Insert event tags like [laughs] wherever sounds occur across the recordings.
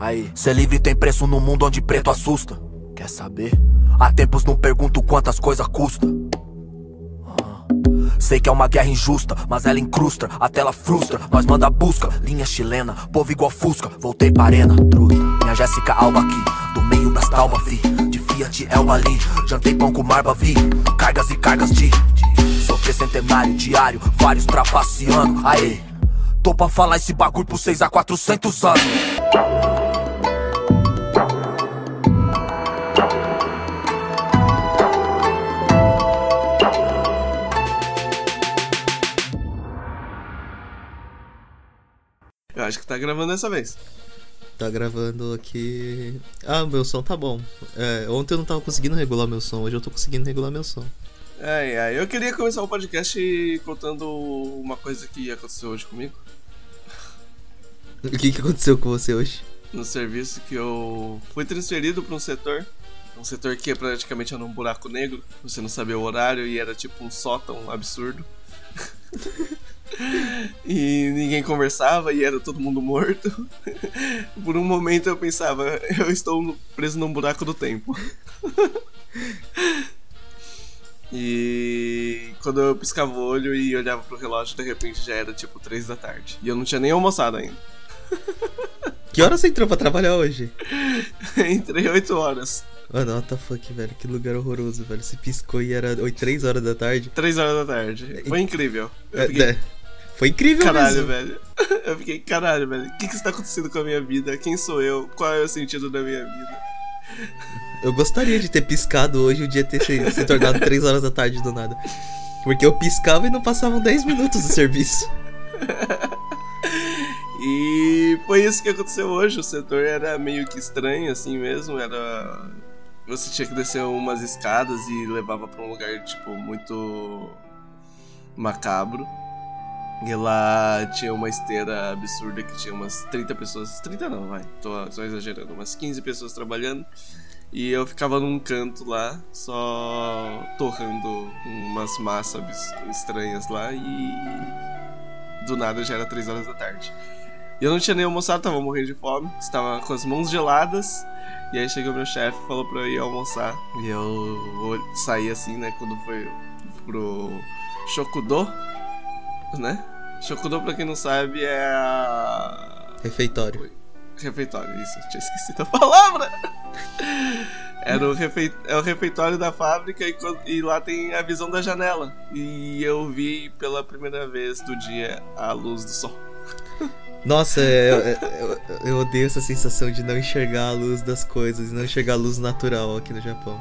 Aí, ser livre tem preço num mundo onde preto assusta. Quer saber? Há tempos não pergunto quantas coisas custa. Ah. Sei que é uma guerra injusta, mas ela incrusta, até ela frustra. Nós manda busca, linha chilena, povo igual Fusca. Voltei pra arena, truta. Minha Jéssica Alba aqui, do meio das talmas, fi. De Fiat Elba ali, jantei pão com marba, vi. Cargas e cargas de sofrer centenário diário, vários trapaceando. Aê, tô pra falar esse bagulho por 6 a 400 anos. Acho que tá gravando dessa vez. Tá gravando aqui. Ah, meu som tá bom. É, ontem eu não tava conseguindo regular meu som, hoje eu tô conseguindo regular meu som. Ai, ai, eu queria começar o podcast contando uma coisa que aconteceu hoje comigo. O que, que aconteceu com você hoje? No serviço que eu fui transferido pra um setor. Um setor que é praticamente era um buraco negro. Você não sabia o horário e era tipo um sótão absurdo. [laughs] e ninguém conversava e era todo mundo morto. Por um momento eu pensava, eu estou preso num buraco do tempo. e quando eu piscava o olho e olhava pro relógio, de repente já era tipo 3 da tarde. E eu não tinha nem almoçado ainda. Que hora você entrou pra trabalhar hoje? [laughs] Entrei 8 horas. Mano, what the fuck, velho. Que lugar horroroso, velho. Você piscou e era 8, 3 horas da tarde. 3 horas da tarde. Foi incrível. Eu É, fiquei, né? Foi incrível caralho, mesmo. velho. [laughs] Eu fiquei, caralho, velho. O que, que está acontecendo com a minha vida? Quem sou eu? Qual é o sentido da minha vida? Eu gostaria de ter piscado hoje o dia ter se, se tornado [laughs] 3 horas da tarde do nada. Porque eu piscava e não passavam 10 minutos do serviço. [laughs] E foi isso que aconteceu hoje. O setor era meio que estranho, assim mesmo. Era. Você tinha que descer umas escadas e levava pra um lugar, tipo, muito. macabro. E lá tinha uma esteira absurda que tinha umas 30 pessoas. 30 não, vai, tô só exagerando. Umas 15 pessoas trabalhando. E eu ficava num canto lá, só torrando umas massas estranhas lá e. Do nada já era 3 horas da tarde. E eu não tinha nem almoçado, tava morrendo de fome, estava com as mãos geladas. E aí chegou meu chefe e falou pra eu ir almoçar. E eu saí assim, né, quando foi pro Shokudô, né? Shokudô, pra quem não sabe, é a. Refeitório. Refeitório, isso, eu tinha esquecido a palavra! Era o, refei... é o refeitório da fábrica e, e lá tem a visão da janela. E eu vi pela primeira vez do dia a luz do sol. Nossa, é, eu, eu- eu odeio essa sensação de não enxergar a luz das coisas, não enxergar a luz natural aqui no Japão.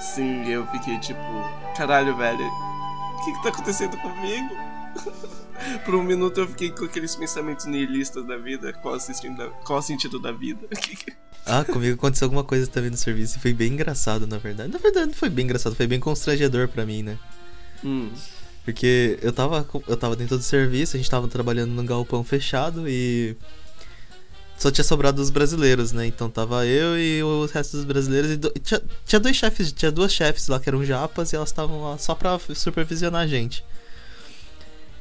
Sim, eu fiquei tipo, caralho, velho, o que, que tá acontecendo comigo? [laughs] Por um minuto eu fiquei com aqueles pensamentos nihilistas da vida, qual, assistindo da- qual o sentido da vida? [laughs] Ah, comigo aconteceu alguma coisa também no serviço e foi bem engraçado, na verdade. Na verdade, não foi bem engraçado, foi bem constrangedor pra mim, né? hum, Porque eu tava, eu tava dentro do serviço, a gente tava trabalhando num galpão fechado e. Só tinha sobrado os brasileiros, né? Então tava eu e o resto dos brasileiros. E do- tinha, tinha dois chefes, tinha duas chefes lá que eram japas e elas estavam lá só pra supervisionar a gente.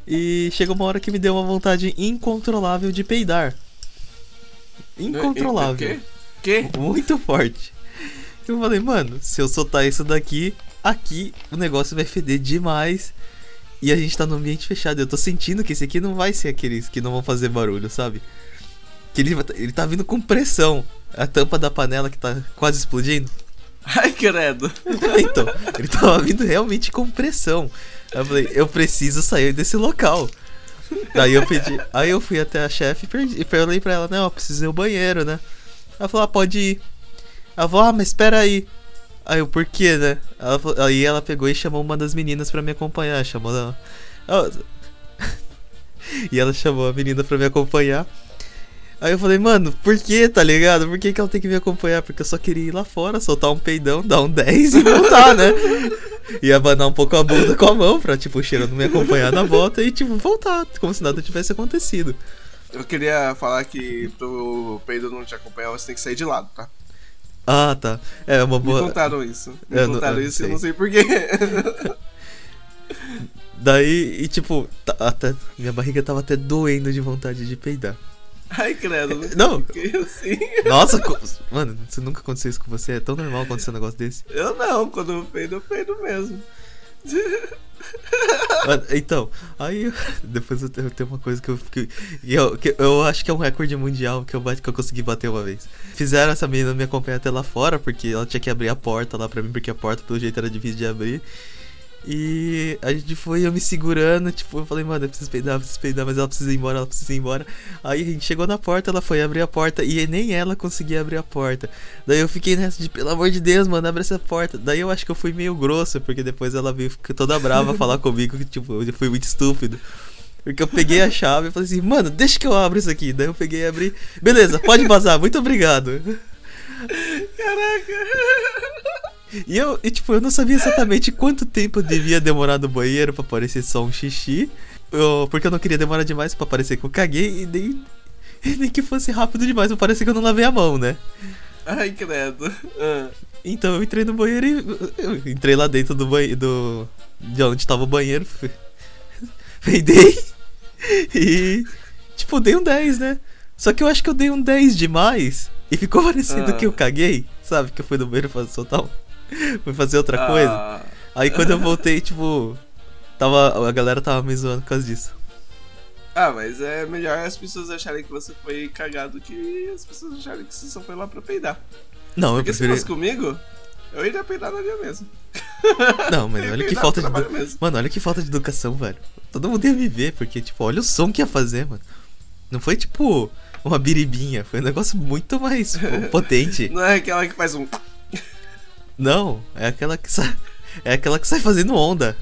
E chegou uma hora que me deu uma vontade incontrolável de peidar. Incontrolável. Quê? Quê? Muito forte. Eu falei, mano, se eu soltar isso daqui, aqui o negócio vai feder demais. E a gente tá num ambiente fechado. Eu tô sentindo que esse aqui não vai ser aqueles que não vão fazer barulho, sabe? Que ele, tá- ele tá vindo com pressão. A tampa da panela que tá quase explodindo. Ai, credo. então, ele tava vindo realmente com pressão. Aí eu falei, eu preciso sair desse local. Daí eu pedi. Aí eu fui até a chefe e falei pra ela, não, eu preciso ir ao banheiro, né? Ela falou, ah, pode ir. Ela falou, ah, mas espera aí. Aí eu, por quê, né? Ela aí ela pegou e chamou uma das meninas pra me acompanhar. Chamou ela. Ela- [laughs] e ela chamou a menina pra me acompanhar. Aí eu falei, mano, por que, tá ligado? Por que, que ela tem que me acompanhar? Porque eu só queria ir lá fora, soltar um peidão, dar um [laughs] 10 e voltar, né? E abanar um pouco a bunda com a mão pra, tipo, o cheiro não me acompanhar na volta e, tipo, voltar, como se nada tivesse acontecido. Eu queria falar que pro peido não te acompanhar, você tem que sair de lado, tá? Ah, tá. É uma Me boa. contaram isso. Me Eu não- contaram eu não isso e eu não sei porquê. [laughs] Daí, e tipo, até, minha barriga tava até doendo de vontade de peidar. Ai, credo. Não. fiquei assim. Nossa, mano, isso nunca aconteceu isso com você? É tão normal acontecer um negócio desse. Eu não, quando eu peido, eu peido mesmo. Mano, então, aí [laughs] depois eu tenho, uma coisa que eu, que, eu, que eu acho que é um recorde mundial que eu, bate, que eu consegui bater uma vez. Fizeram essa menina me acompanhar até lá fora, porque ela tinha que abrir a porta lá pra mim, porque a porta pelo jeito era difícil de abrir. E a gente foi eu me segurando, tipo, eu falei, mano, eu preciso peidar, eu preciso peidar, mas ela precisa ir embora, ela precisa ir embora. Aí a gente chegou na porta, ela foi abrir a porta e nem ela conseguia abrir a porta. Daí eu fiquei nessa de, pelo amor de Deus, mano, abre essa porta. Daí eu acho que eu fui meio grosso, porque depois ela veio toda brava [laughs] falar comigo que, tipo, eu fui muito estúpido. Porque eu peguei a chave e falei assim, mano, deixa que eu abro isso aqui. Daí eu peguei e abri. Beleza, pode vazar, muito obrigado. [laughs] Caraca. E eu, e, tipo, eu não sabia exatamente quanto tempo devia demorar no banheiro pra parecer só um xixi. Eu- porque eu não queria demorar demais pra parecer que eu caguei e nem, [laughs] nem que fosse rápido demais pra parecer que eu não lavei a mão, né? Ai, credo. Ah. Então eu entrei no banheiro e eu entrei lá dentro do banheiro do de onde tava o banheiro, peidei [laughs] [laughs] e tipo dei um 10, né? Só que eu acho que eu dei um 10 demais e ficou parecendo Ah. que eu caguei, sabe? Que eu fui no banheiro fazer soltar um, [laughs] fui fazer outra coisa. Ah. Aí quando eu voltei, tipo, tava a galera tava me zoando por causa disso. Ah, mas é melhor as pessoas acharem que você foi cagado que as pessoas acharem que você só foi lá pra peidar. Não, eu Porque se preferi fosse comigo, eu iria peidar na minha mesmo. [laughs] Não, mas [laughs] Eu olha que falta de mesmo. Mano, olha que falta de educação, velho. Todo mundo ia me ver, porque, tipo, olha o som que ia fazer, mano. Não foi, tipo, uma biribinha. Foi um negócio muito mais pô, potente. Não é aquela que faz um. Não, é aquela que sai. É aquela que sai fazendo onda.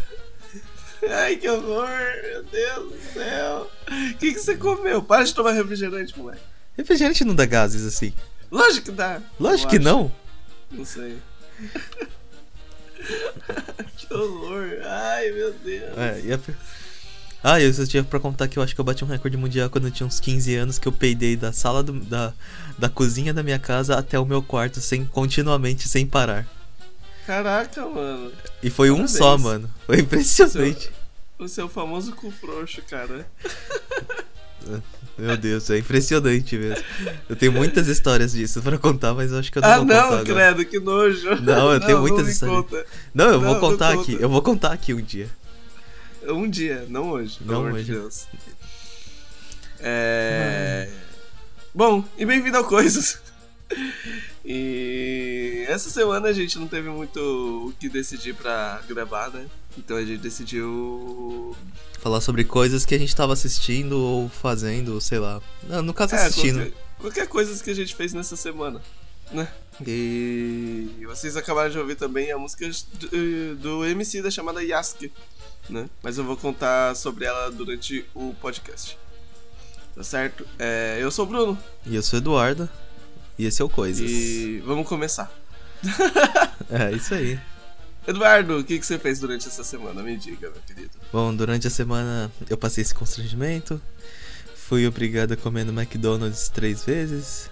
Ai, que horror! Meu Deus do céu! O que, que você comeu? Para de tomar refrigerante, moleque. Refrigerante não dá gases assim. Lógico que dá. Lógico que não. Não sei. [laughs] que horror! Ai, meu Deus! É, e a... Ah, eu só tinha pra contar que eu acho que eu bati um recorde mundial quando eu tinha uns 15 anos que eu peidei da sala do- da, da cozinha da minha casa até o meu quarto sem continuamente sem parar. Caraca, mano. E foi um Parabéns. só, mano. Foi impressionante. O seu famoso cu frouxo, cara. Meu Deus, é impressionante mesmo. Eu tenho muitas histórias disso pra contar, mas eu acho que eu não ah, vou contar não, agora. credo, que nojo. Não, eu tenho muitas não histórias. conta. Não, eu Não, vou não contar conta. aqui. Eu vou contar aqui um dia. Um dia, não hoje. Pelo Não amor hoje. de Deus. É. Bom, e bem-vindo ao Coisas. E essa semana a gente não teve muito o que decidir pra gravar, né? Então a gente decidiu. Falar sobre coisas que a gente tava assistindo ou fazendo, sei lá. Não, no caso, É, assistindo. qualquer, qualquer coisa que a gente fez nessa semana, né? E vocês acabaram de ouvir também a música do, do MC da chamada Yasuke, né? Mas eu vou contar sobre ela durante o podcast. Tá certo? É, eu sou o Bruno E eu sou o Eduardo. E esse é o Coisas. e vamos começar. [laughs] É, isso aí. Eduardo, o que, que você fez durante essa semana? Me diga, meu querido. Bom, durante a semana eu passei esse constrangimento. Fui obrigado a comer no McDonald's três vezes.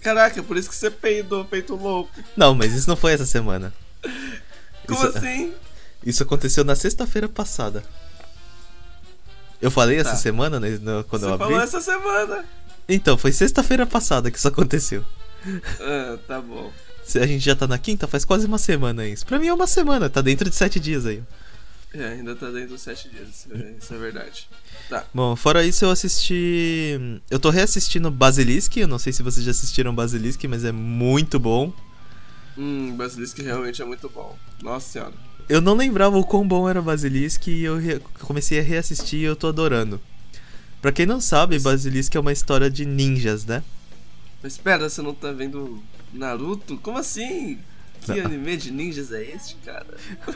Caraca, por isso que você peidou, peito louco. Não, mas isso não foi essa semana. [laughs] Como Isso- assim? Isso aconteceu na sexta-feira passada. Eu falei essa Tá. semana, né, quando você eu abri? falou essa semana. Então, foi sexta-feira passada que isso aconteceu. Ah, tá bom. Se a gente já tá na quinta, faz quase uma semana isso. Pra mim é uma semana, tá dentro de sete dias aí. É, ainda tá dentro dos sete dias, isso é, isso é verdade. Tá. Bom, fora isso eu assisti. Eu tô reassistindo Basilisk. Eu não sei se vocês já assistiram Basilisk, mas é muito bom. Hum, Basilisk realmente é muito bom. Nossa senhora. Eu não lembrava o quão bom era Basilisk e eu re- comecei a reassistir e eu tô adorando. Pra quem não sabe, Basilisk é uma história de ninjas, né? Mas espera, você não tá vendo Naruto? Como assim? Que Não. anime de ninjas é este, cara?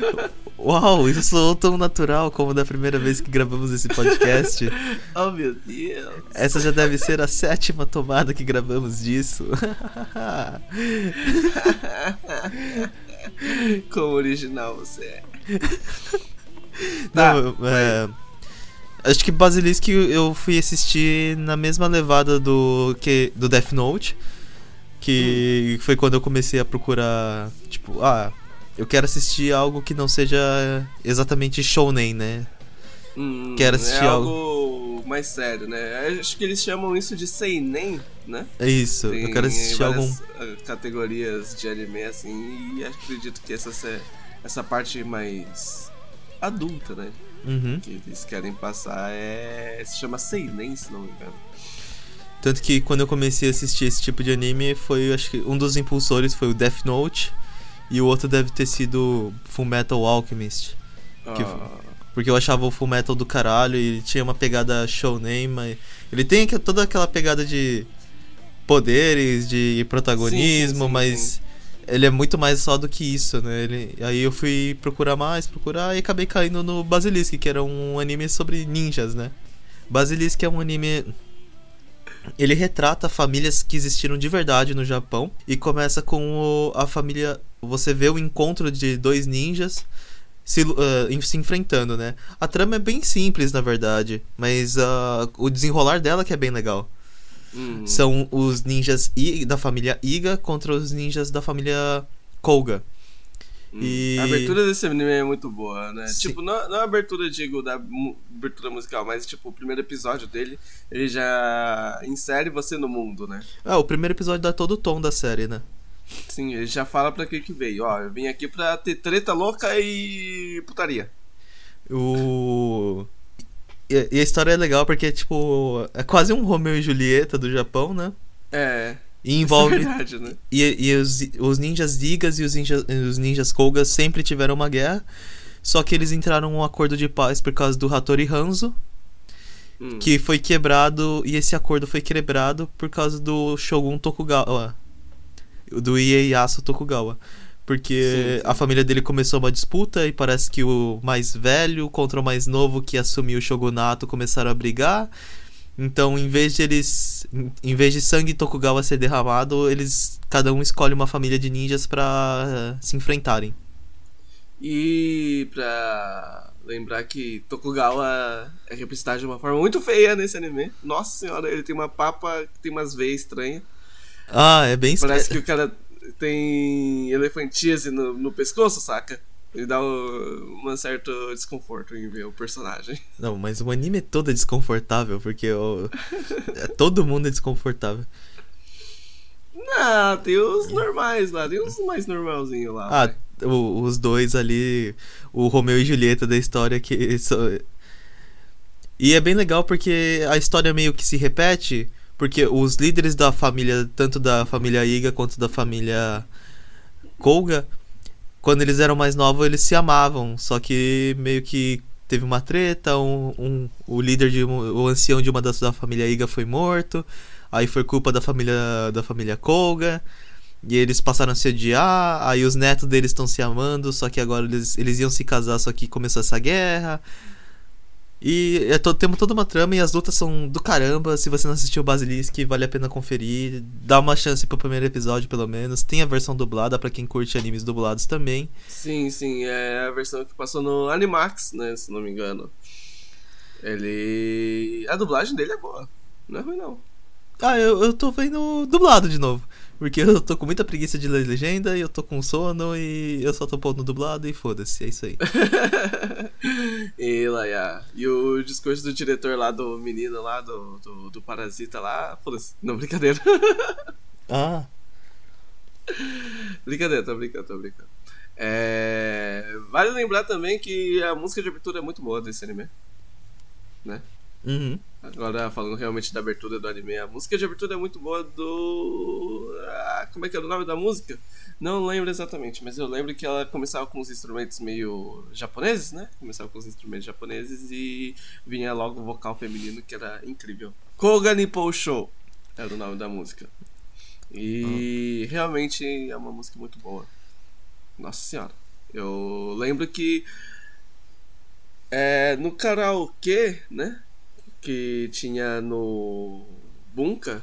[laughs] Uau, isso soou tão natural como da primeira vez que gravamos esse podcast. [laughs] Oh meu Deus. Essa já deve ser a sétima tomada que gravamos disso. [laughs] Como original você é. Tá, Não, é, acho que Basilisk eu fui assistir na mesma levada do que do Death Note, que foi quando eu comecei a procurar, tipo, ah, eu quero assistir algo que não seja exatamente shounen, né? Hum, Quero assistir é algo. algo mais sério, né? Acho que eles chamam isso de seinen, né? É isso, Tem eu quero assistir algum. ah, categorias de anime assim e acredito que essa essa parte mais adulta, né? Uhum. Que eles querem passar é se chama seinen, se não me engano. Tanto que quando eu comecei a assistir esse tipo de anime, foi, acho que um dos impulsores foi o Death Note e o outro deve ter sido Full Metal Alchemist. Que Ah, Porque eu achava o Full Metal do caralho e ele tinha uma pegada shounen, mas ele tem toda aquela pegada de poderes, de protagonismo, Sim, sim, sim, mas. Ele é muito mais só do que isso, né? Ele, aí eu fui procurar mais, procurar e acabei caindo no Basilisk, que era um anime sobre ninjas, né? Basilisk é um anime ele retrata famílias que existiram de verdade no Japão e começa com o- a família. Você vê o encontro de dois ninjas se, em- se enfrentando, né? A trama é bem simples, na verdade, mas ah, o desenrolar dela que é bem legal. Hum. São os ninjas I- da família Iga contra os ninjas da família Koga. Hum. E- A abertura desse anime é muito boa, né? Sim. Tipo, não, não a abertura, digo, da abertura musical, mas tipo, o primeiro episódio dele, ele já insere você no mundo, né? Ah, o primeiro episódio dá todo o tom da série, né? Sim, ele já fala pra que que veio. Ó, eu vim aqui pra ter treta louca e putaria. O. E, e a história é legal porque, tipo, é quase um Romeu e Julieta do Japão, né? É, E isso envolve. é verdade, né? E, e os, os ninjas Igas e os ninjas, os ninjas Kogas sempre tiveram uma guerra. Só que eles entraram em um acordo de paz por causa do Hattori Hanzo, Hum. que foi quebrado. E esse acordo foi quebrado por causa do Shogun Tokugawa. Do Ieyasu Tokugawa. Porque Sim, sim. a família dele começou uma disputa e parece que o mais velho contra o mais novo que assumiu o shogunato começaram a brigar. Então, em vez de eles, em- vez de sangue Tokugawa ser derramado, eles cada um escolhe uma família de ninjas pra eh, se enfrentarem. E pra lembrar que Tokugawa é representado de uma forma muito feia nesse anime. Nossa senhora, ele tem uma papa que tem umas veias estranhas. Ah, é bem Parece esque- que o cara tem elefantíase no, no pescoço, saca? Ele dá um, um certo desconforto em ver o personagem. Não, mas o anime todo é desconfortável, porque é, todo mundo é desconfortável. Não, tem os normais lá, tem os mais normalzinhos lá. Ah, os dois ali, o Romeu e Julieta da história que. E é bem legal porque a história meio que se repete, porque os líderes da família, tanto da família Iga quanto da família Koga, quando eles eram mais novos, eles se amavam, só que meio que teve uma treta, um, um- o líder de o ancião de uma das da família Iga foi morto, aí foi culpa da família da família Koga. E eles passaram a se odiar, aí os netos deles estão se amando, só que agora eles, eles iam se casar, só que começou essa guerra. E é to, temos toda uma trama e as lutas são do caramba. Se você não assistiu Basilisk, vale a pena conferir. Dá uma chance pro primeiro episódio, pelo menos. Tem a versão dublada pra quem curte animes dublados também. Sim, sim, é a versão que passou no Animax, né? Se não me engano. Ele. A dublagem dele é boa. Não é ruim, não. Ah, eu, eu tô vendo dublado de novo. Porque eu tô com muita preguiça de ler legenda e eu tô com sono e eu só tô pondo dublado e foda-se, é isso aí. [laughs] e lá, yeah. E o discurso do diretor lá, do menino lá, do, do, do Parasita lá, foda-se. Não, brincadeira. [laughs] Ah, brincadeira, tô brincando, tô brincando. É... Vale lembrar também que a música de abertura é muito boa desse anime. Né? uhum. Agora, falando realmente da abertura do anime, a música de abertura é muito boa do. Ah, como é que é o nome da música? Não lembro exatamente, mas eu lembro que ela começava com os instrumentos meio japoneses, né? Começava com os instrumentos japoneses e vinha logo o vocal feminino que era incrível. Koga Nippon Show era o nome da música. E realmente é uma música muito boa. Nossa senhora. Eu lembro que é, no karaokê, né? Que tinha no Bunka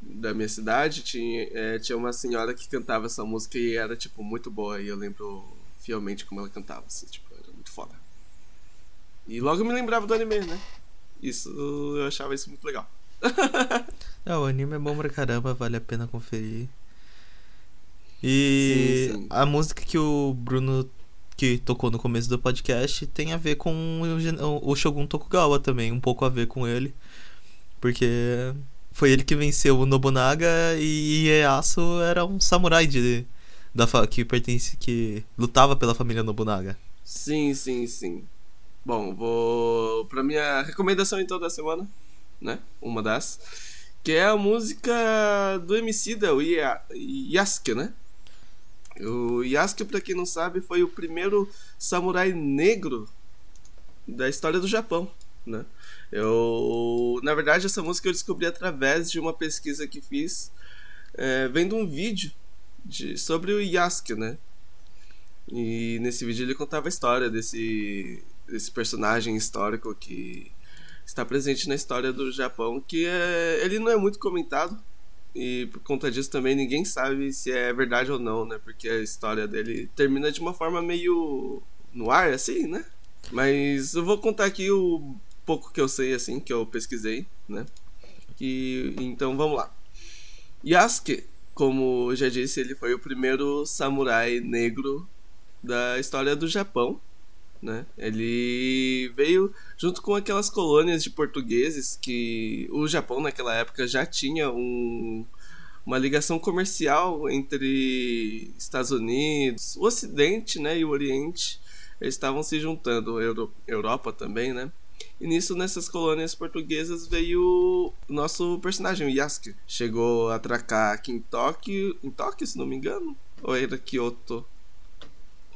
da minha cidade, tinha, é, tinha uma senhora que cantava essa música e era, tipo, muito boa. E eu lembro fielmente como ela cantava, assim, tipo, era muito foda. E logo eu me lembrava do anime, né? Isso, eu achava isso muito legal. [laughs] É, o anime é bom pra caramba, vale a pena conferir. E Sim, sim. a música que o Bruno que tocou no começo do podcast tem a ver com o, o Shogun Tokugawa também, um pouco a ver com ele. Porque foi ele que venceu o Nobunaga e Ieyasu era um samurai de, da que pertence que lutava pela família Nobunaga. Sim, sim, sim. Bom, vou pra minha recomendação então da semana, né? Uma das. Que é a música do o Ia- Yasuke, né? O Yasuke, pra quem não sabe, foi o primeiro samurai negro da história do Japão, né? Eu, na verdade, essa música eu descobri através de uma pesquisa que fiz é, vendo um vídeo de, sobre o Yasuke, né? E nesse vídeo ele contava a história desse, desse personagem histórico que está presente na história do Japão, que é, ele não é muito comentado. E por conta disso também ninguém sabe se é verdade ou não, né? Porque a história dele termina de uma forma meio no ar, assim, né? Mas eu vou contar aqui o pouco que eu sei, assim, que eu pesquisei, né? Que, então vamos lá. Yasuke, como eu já disse, ele foi o primeiro samurai negro da história do Japão, né? Ele veio junto com aquelas colônias de portugueses que o Japão naquela época já tinha um, uma ligação comercial entre Estados Unidos, o Ocidente, né, e o Oriente. Eles estavam se juntando, Euro, Europa também, né? E nisso, nessas colônias portuguesas, veio o nosso personagem, o Yasuke. Chegou a atracar aqui em Tóquio, em Tóquio, se não me engano, ou era Kyoto?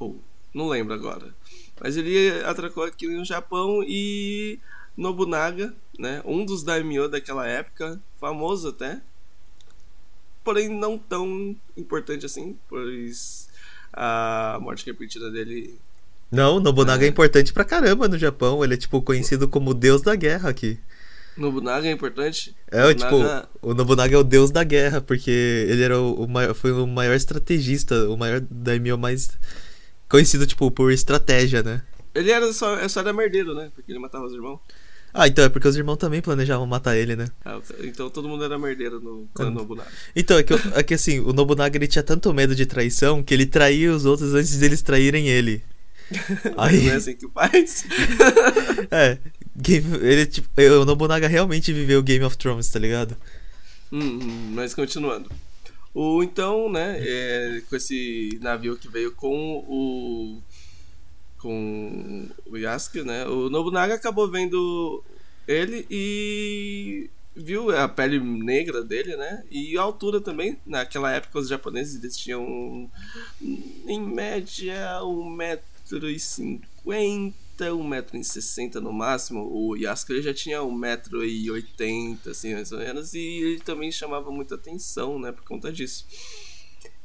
Ou, não lembro agora. Mas ele atracou aqui no Japão e Nobunaga, né, um dos daimyo daquela época, famoso até, porém não tão importante assim, pois a morte repentina dele Não, Nobunaga é. importante pra caramba no Japão. Ele é, tipo, conhecido como o deus da guerra aqui. Nobunaga é importante? É, Nobunaga... tipo, o Nobunaga é o deus da guerra, porque ele era o, o maior, foi o maior estrategista, o maior daimyo mais conhecido, tipo, por estratégia, né? Ele era só, só era merdeiro, né? Porque ele matava os irmãos. Ah, então é porque os irmãos também planejavam matar ele, né? Ah, então todo mundo era merdeiro no clã Nobunaga. Então, é que, é que assim, o Nobunaga ele tinha tanto medo de traição que ele traía os outros antes deles traírem ele. [laughs] Aí... Não é assim que faz? [laughs] é, game, ele, tipo, o Nobunaga realmente viveu Game of Thrones, tá ligado? Hum, hum, mas continuando. O, então, né, é, com esse navio que veio com o com o Yasuke, né, o Nobunaga acabou vendo ele e viu a pele negra dele, né, e a altura também. Naquela época os japoneses eles tinham em média um metro e cinquenta, um metro e sessenta no máximo. O Yasuke já tinha um metro e oitenta, assim, mais ou menos, e ele também chamava muita atenção, né, por conta disso.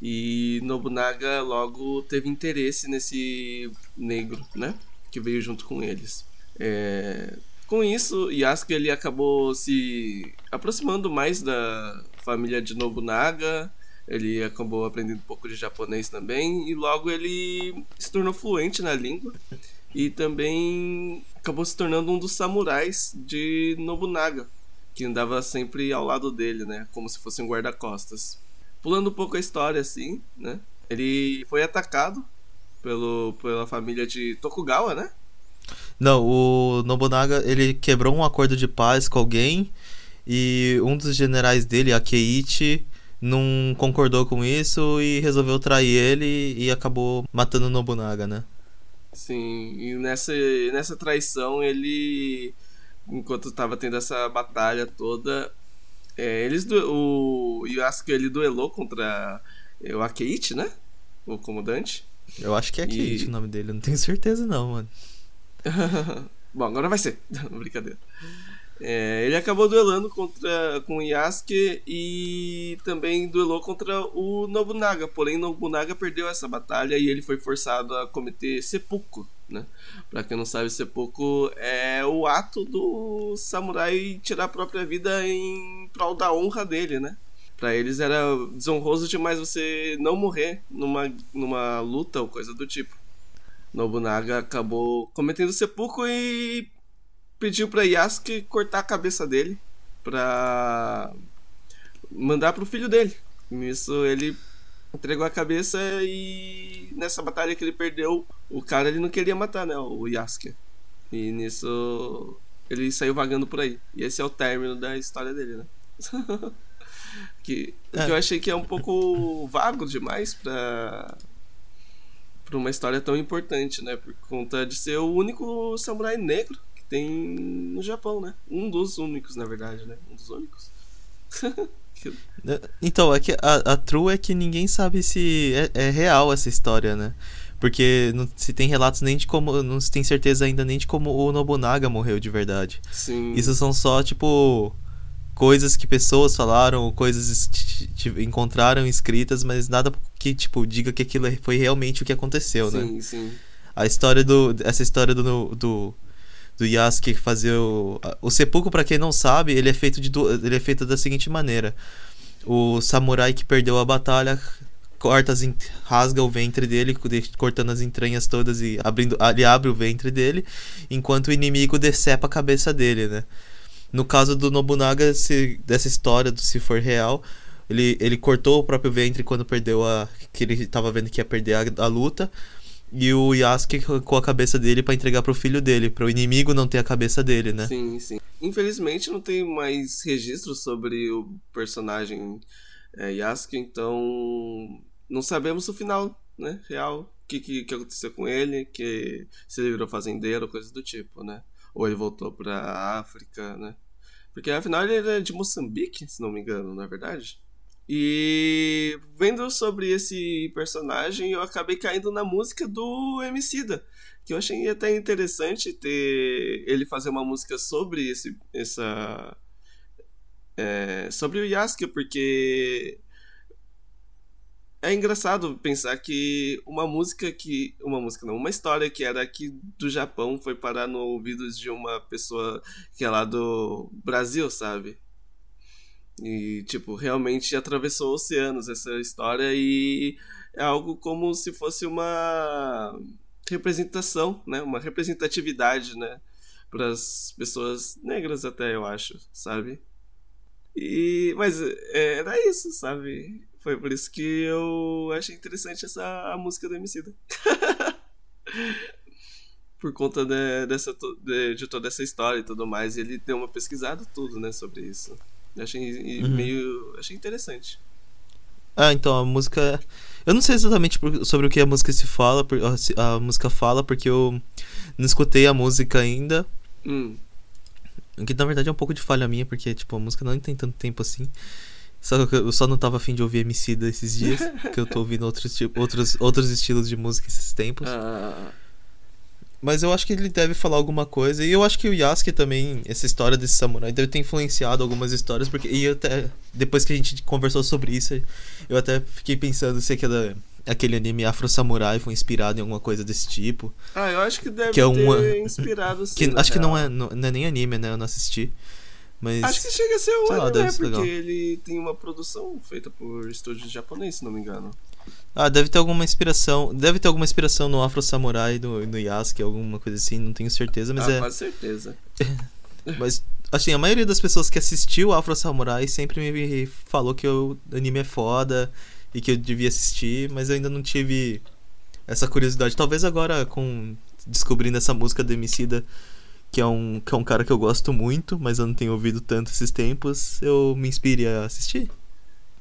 E Nobunaga logo teve interesse nesse negro, né? Que veio junto com eles. É... Com isso, Yasuke ele acabou se aproximando mais da família de Nobunaga. Ele acabou aprendendo um pouco de japonês também. E logo ele se tornou fluente na língua. E também acabou se tornando um dos samurais de Nobunaga. Que andava sempre ao lado dele, né? Como se fosse um guarda-costas pulando um pouco a história assim, né? Ele foi atacado pelo, pela família de Tokugawa, né? Não, o Nobunaga ele quebrou um acordo de paz com alguém e um dos generais dele, Akeiichi, não concordou com isso e resolveu trair ele e acabou matando o Nobunaga, né? Sim, e nessa, nessa traição ele, enquanto estava tendo essa batalha toda, é, eles o Yasuke ele duelou contra o Akeiichi, né? O comandante. Eu acho que é Akeiichi e... o nome dele, não tenho certeza não, mano. [laughs] Bom, agora vai ser. [laughs] Brincadeira. É, ele acabou duelando contra com o Yasuke e também duelou contra o Nobunaga. Porém, Nobunaga perdeu essa batalha e ele foi forçado a cometer seppuku. Né? Pra quem não sabe, seppuku é o ato do samurai tirar a própria vida em prol da honra dele, né? Pra eles era desonroso demais você não morrer numa, numa luta ou coisa do tipo. Nobunaga acabou cometendo seppuku e pediu pra Yasuke cortar a cabeça dele pra mandar pro filho dele. Nisso ele entregou a cabeça e nessa batalha que ele perdeu, o cara ele não queria matar, né, o Yasuke. E nisso Ele saiu vagando por aí. E esse é o término da história dele, né? [laughs] que, É. que eu achei que é um pouco vago demais pra, pra uma história tão importante, né? Por conta de ser o único samurai negro tem no Japão, né? Um dos únicos, na verdade, né? Um dos únicos. [laughs] Então, é que a, a true é que ninguém sabe se é, é real essa história, né? Porque não se tem relatos nem de como. Não se tem certeza ainda nem de como o Nobunaga morreu de verdade. Sim. Isso são só, tipo. Coisas que pessoas falaram, coisas encontraram escritas, mas nada que, tipo, diga que aquilo foi realmente o que aconteceu, né? Sim, sim. A história do. Essa história do. do do Yasuke fazer o. O seppuku, pra quem não sabe, ele é feito de du- ele é feito da seguinte maneira. O samurai que perdeu a batalha corta as rasga o ventre dele, co- de- cortando as entranhas todas e abrindo. Ele abre o ventre dele, enquanto o inimigo decepa a cabeça dele, né? No caso do Nobunaga, se, dessa história, do se for real, ele, ele cortou o próprio ventre quando perdeu a. que ele tava vendo que ia perder a, a luta. E o Yasuke com a cabeça dele pra entregar pro filho dele, para o inimigo não ter a cabeça dele, né? Sim, sim. Infelizmente não tem mais registros sobre o personagem é, Yasuke, então não sabemos o final, né? Real. O que, que, que aconteceu com ele, que se ele virou fazendeiro, coisas do tipo, né? Ou ele voltou pra África, né? Porque afinal ele era de Moçambique, se não me engano, não é verdade? E vendo sobre esse personagem, eu acabei caindo na música do Emicida, que eu achei até interessante ter ele fazer uma música sobre esse essa é, sobre o Yasuke, porque é engraçado pensar que uma música que uma música não, uma história que era aqui do Japão foi parar no ouvidos de uma pessoa que é lá do Brasil, sabe? E, tipo, realmente atravessou oceanos essa história e é algo como se fosse uma representação, né? Uma representatividade, né? Para as pessoas negras até, eu acho, sabe? E, mas é, era isso, sabe? Foi por isso que eu achei interessante essa a música do Emicida. [laughs] por conta de, dessa, de, de toda essa história e tudo mais. E ele deu uma pesquisada tudo, né, sobre isso. Achei Uhum. meio. achei interessante. Ah, então a música. Eu não sei exatamente sobre o que a música se fala, a, música fala, porque eu não escutei a música ainda. Hum, O que na verdade é um pouco de falha minha, porque tipo, a música não tem tanto tempo assim. Só que eu só não tava afim de ouvir Emicida esses dias, [laughs] porque eu tô ouvindo outros, tipo, outros, outros estilos de música esses tempos. ah, Mas eu acho que ele deve falar alguma coisa. E eu acho que o Yasuke também, essa história desse samurai, deve ter influenciado algumas histórias. Porque, e até, depois que a gente conversou sobre isso, eu até fiquei pensando se aquela, aquele anime Afro Samurai foi inspirado em alguma coisa desse tipo. ah, eu acho que deve Que é ter uma- inspirado [laughs] sim. Que, acho que não real. é, não, não é nem anime, né? Eu não assisti. Mas. Acho que chega a ser um lá, anime, deve né? Porque legal. ele tem uma produção feita por estúdios japonês, se não me engano. Ah, deve ter alguma inspiração. Deve ter alguma inspiração no Afro Samurai, no, no Yasuke, alguma coisa assim, não tenho certeza, mas ah, é. quase certeza. [laughs] Mas, assim, a maioria das pessoas que assistiu Afro Samurai sempre me falou que o anime é foda e que eu devia assistir, mas eu ainda não tive essa curiosidade. Talvez agora, com descobrindo essa música do Emicida, que é um, que é um cara que eu gosto muito, mas eu não tenho ouvido tanto esses tempos, eu me inspire a assistir.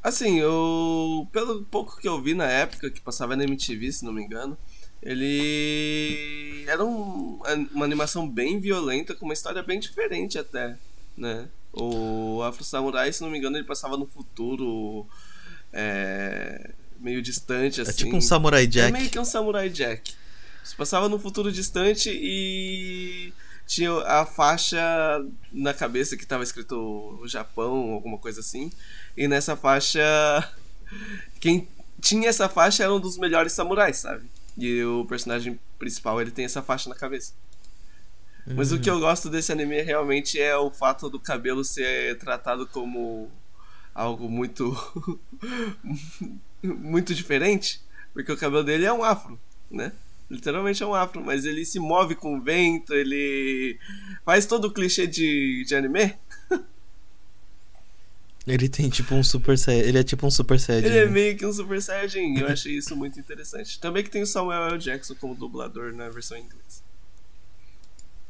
Assim, eu. Pelo pouco que eu vi na época, que passava na MTV, se não me engano, ele. Era um- uma animação bem violenta, com uma história bem diferente até, né? O Afro Samurai, se não me engano, ele passava no futuro. é, meio distante, assim. É tipo um Samurai É Jack. meio que um Samurai Jack. Você passava no futuro distante e tinha a faixa na cabeça que tava escrito o Japão, alguma coisa assim. E nessa faixa. Quem tinha essa faixa era um dos melhores samurais, sabe? E o personagem principal ele tem essa faixa na cabeça. Mas o que eu gosto desse anime realmente é o fato do cabelo ser tratado como algo muito [laughs] muito diferente, porque o cabelo dele é um afro, né? Literalmente é um afro, mas ele se move com o vento, ele faz todo o clichê de, de anime. [laughs] Ele tem tipo um Super Saiyajin. Ele é tipo um Super Saiyajin. Ele é né? meio que um Super Saiyajin, eu achei isso muito interessante. Também que tem o Samuel L. Jackson como dublador na versão em inglês.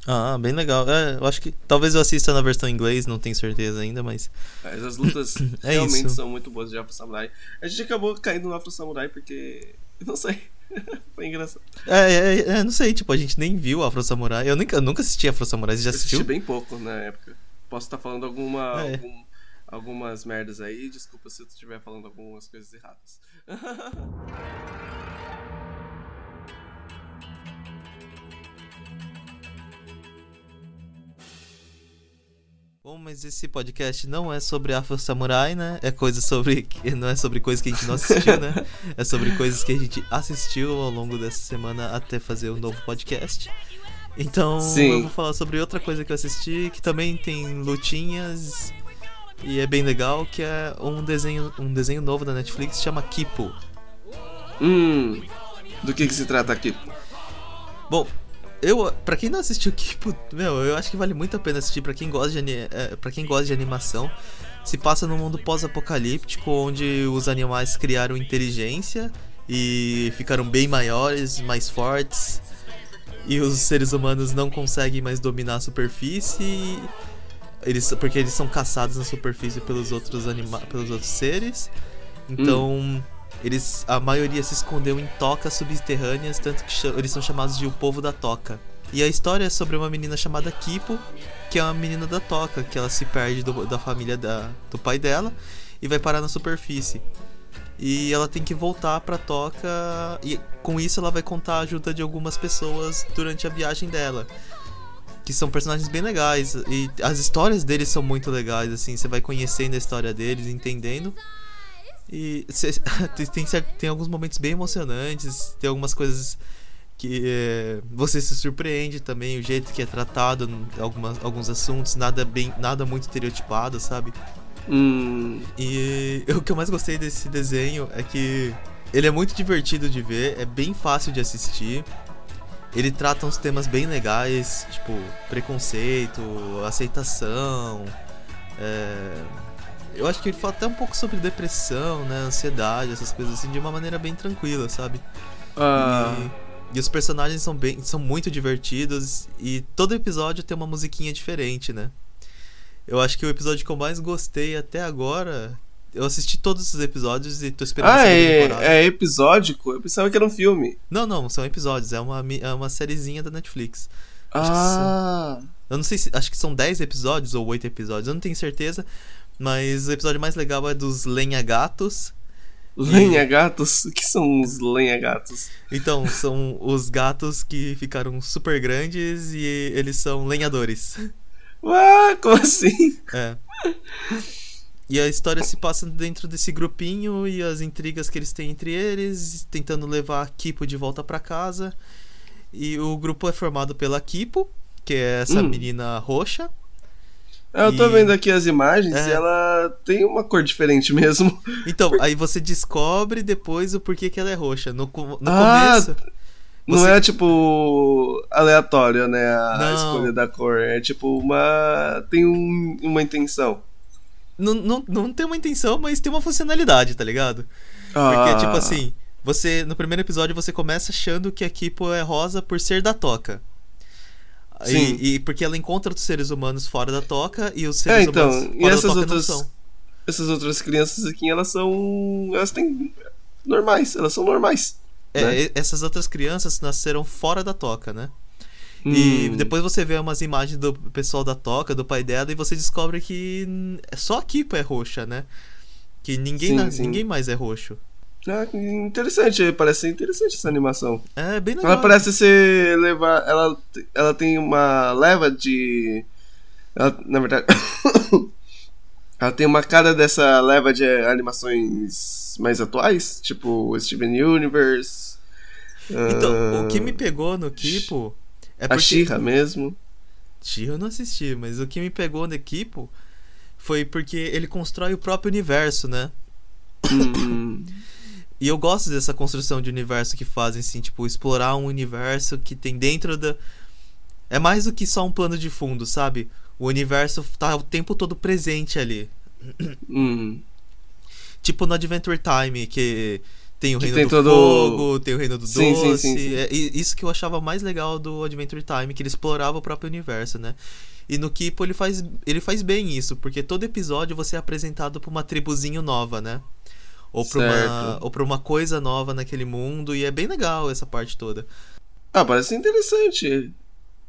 Ah, bem legal. É, eu acho que talvez eu assista na versão em inglês, não tenho certeza ainda, mas. Mas as lutas [laughs] É realmente isso. são muito boas de Afro Samurai. A gente acabou caindo no Afro Samurai porque. eu [laughs] Não sei. [laughs] Foi engraçado. É, é, é, não sei, tipo, a gente nem viu Afro Samurai. Eu nunca, eu nunca assisti Afro Samurai, você já Eu assisti assistiu? bem pouco na época. Posso estar falando alguma, É. algum- algumas merdas aí. Desculpa se eu estiver falando algumas coisas erradas. [laughs] Bom, mas esse podcast não é sobre Afro Samurai, né? É coisa sobre. Não é sobre coisas que a gente não assistiu, né? É sobre coisas que a gente assistiu ao longo dessa semana até fazer um novo podcast. Então Sim. eu vou falar sobre outra coisa que eu assisti, que também tem lutinhas e é bem legal, que é um desenho, um desenho novo da Netflix chama Kipo. hum. Do que, que se trata aqui? Bom, eu, para quem não assistiu Kipo, meu, eu acho que vale muito a pena assistir para quem gosta de é, para quem gosta de animação. Se passa num mundo pós-apocalíptico onde os animais criaram inteligência e ficaram bem maiores, mais fortes. E os seres humanos não conseguem mais dominar a superfície. Eles, porque eles são caçados na superfície pelos outros anima pelos outros seres. Então, eles a maioria se escondeu em tocas subterrâneas, tanto que eles são chamados de o povo da toca. E a história é sobre uma menina chamada Kipo, que é uma menina da toca, que ela se perde do- da família da, do pai dela e vai parar na superfície. E ela tem que voltar pra toca e com isso ela vai contar a ajuda de algumas pessoas durante a viagem dela. Que são personagens bem legais e as histórias deles são muito legais assim, você vai conhecendo a história deles, entendendo. E cê- [laughs] tem, tem, alguns momentos bem emocionantes, tem algumas coisas que é, você se surpreende também, o jeito que é tratado algumas, alguns assuntos, nada bem, nada muito estereotipado, sabe? Hum. E o que eu mais gostei desse desenho é que ele é muito divertido de ver, é bem fácil de assistir. Ele trata uns temas bem legais, tipo preconceito, aceitação. é, Eu acho que ele fala até um pouco sobre depressão, né, ansiedade, essas coisas assim, de uma maneira bem tranquila, sabe? Ah, E, e os personagens são bem, são muito divertidos e todo episódio tem uma musiquinha diferente, né? Eu acho que o episódio que eu mais gostei até agora, eu assisti todos os episódios e tô esperando a ah segunda é, temporada. é episódico? Eu pensava que era um filme. Não, não, são episódios, é uma é uma sériezinha da Netflix. Acho Ah. Eu não sei se acho que são 10 episódios ou 8 episódios, eu não tenho certeza, mas o episódio mais legal é dos lenha gatos. Lenha-gatos? O que são os lenha-gatos? Então, são os gatos que ficaram super grandes e eles são lenhadores. Ah, como assim? É. E a história se passa dentro desse grupinho e as intrigas que eles têm entre eles, tentando levar a Kipo de volta pra casa. E o grupo é formado pela Kipo, que é essa Hum. menina roxa. Eu tô E- vendo aqui as imagens É. e ela tem uma cor diferente mesmo. [laughs] Então, aí você descobre depois o porquê que ela é roxa. No, no Ah, começo. Não Você- é tipo aleatório, né? A Não. escolha da cor. É tipo uma. Tem um- uma intenção. Não, não, não tem uma intenção, mas tem uma funcionalidade, tá ligado? Porque, Ah. tipo assim, você. No primeiro episódio você começa achando que a Kipo é rosa por ser da toca. E- Sim. E, porque ela encontra os seres humanos fora da toca e os É, seres então, humanos e fora essas da toca outras- não são. Essas outras crianças aqui, elas são. Elas têm. Normais, elas são normais. É, né? e- essas outras crianças nasceram fora da toca, né? E Hum. depois você vê umas imagens do pessoal da toca, do pai dela, e você descobre que só a Kipo é roxa, né? Que ninguém, Sim, na- sim. ninguém mais é roxo. Ah, interessante, parece ser interessante essa animação. É bem legal. Ela parece ser levar. Ela, ela tem uma leva de. ela- na verdade. [coughs] ela tem uma cara dessa leva de animações mais atuais, tipo Steven Universe. Então, o que ah, me pegou no Kipo é A. She-Ra mesmo. She-Ra eu não assisti, mas o que me pegou no Kipo foi porque ele constrói o próprio universo, né? Hum, E eu gosto dessa construção de universo que fazem, assim, tipo, explorar um universo que tem dentro da. É mais do que só um plano de fundo, sabe? O universo tá o tempo todo presente ali. hum. Tipo no Adventure Time, que Tem o Reino tem do todo- Fogo, tem o Reino do Sim, Doce. sim, sim. É, isso que eu achava mais legal do Adventure Time, que ele explorava o próprio universo, né? E no Kipo ele faz, ele faz bem isso, porque todo episódio você é apresentado pra uma tribuzinho nova, né? Ou pra, uma, ou pra uma coisa nova naquele mundo, e é bem legal essa parte toda. Ah, parece interessante.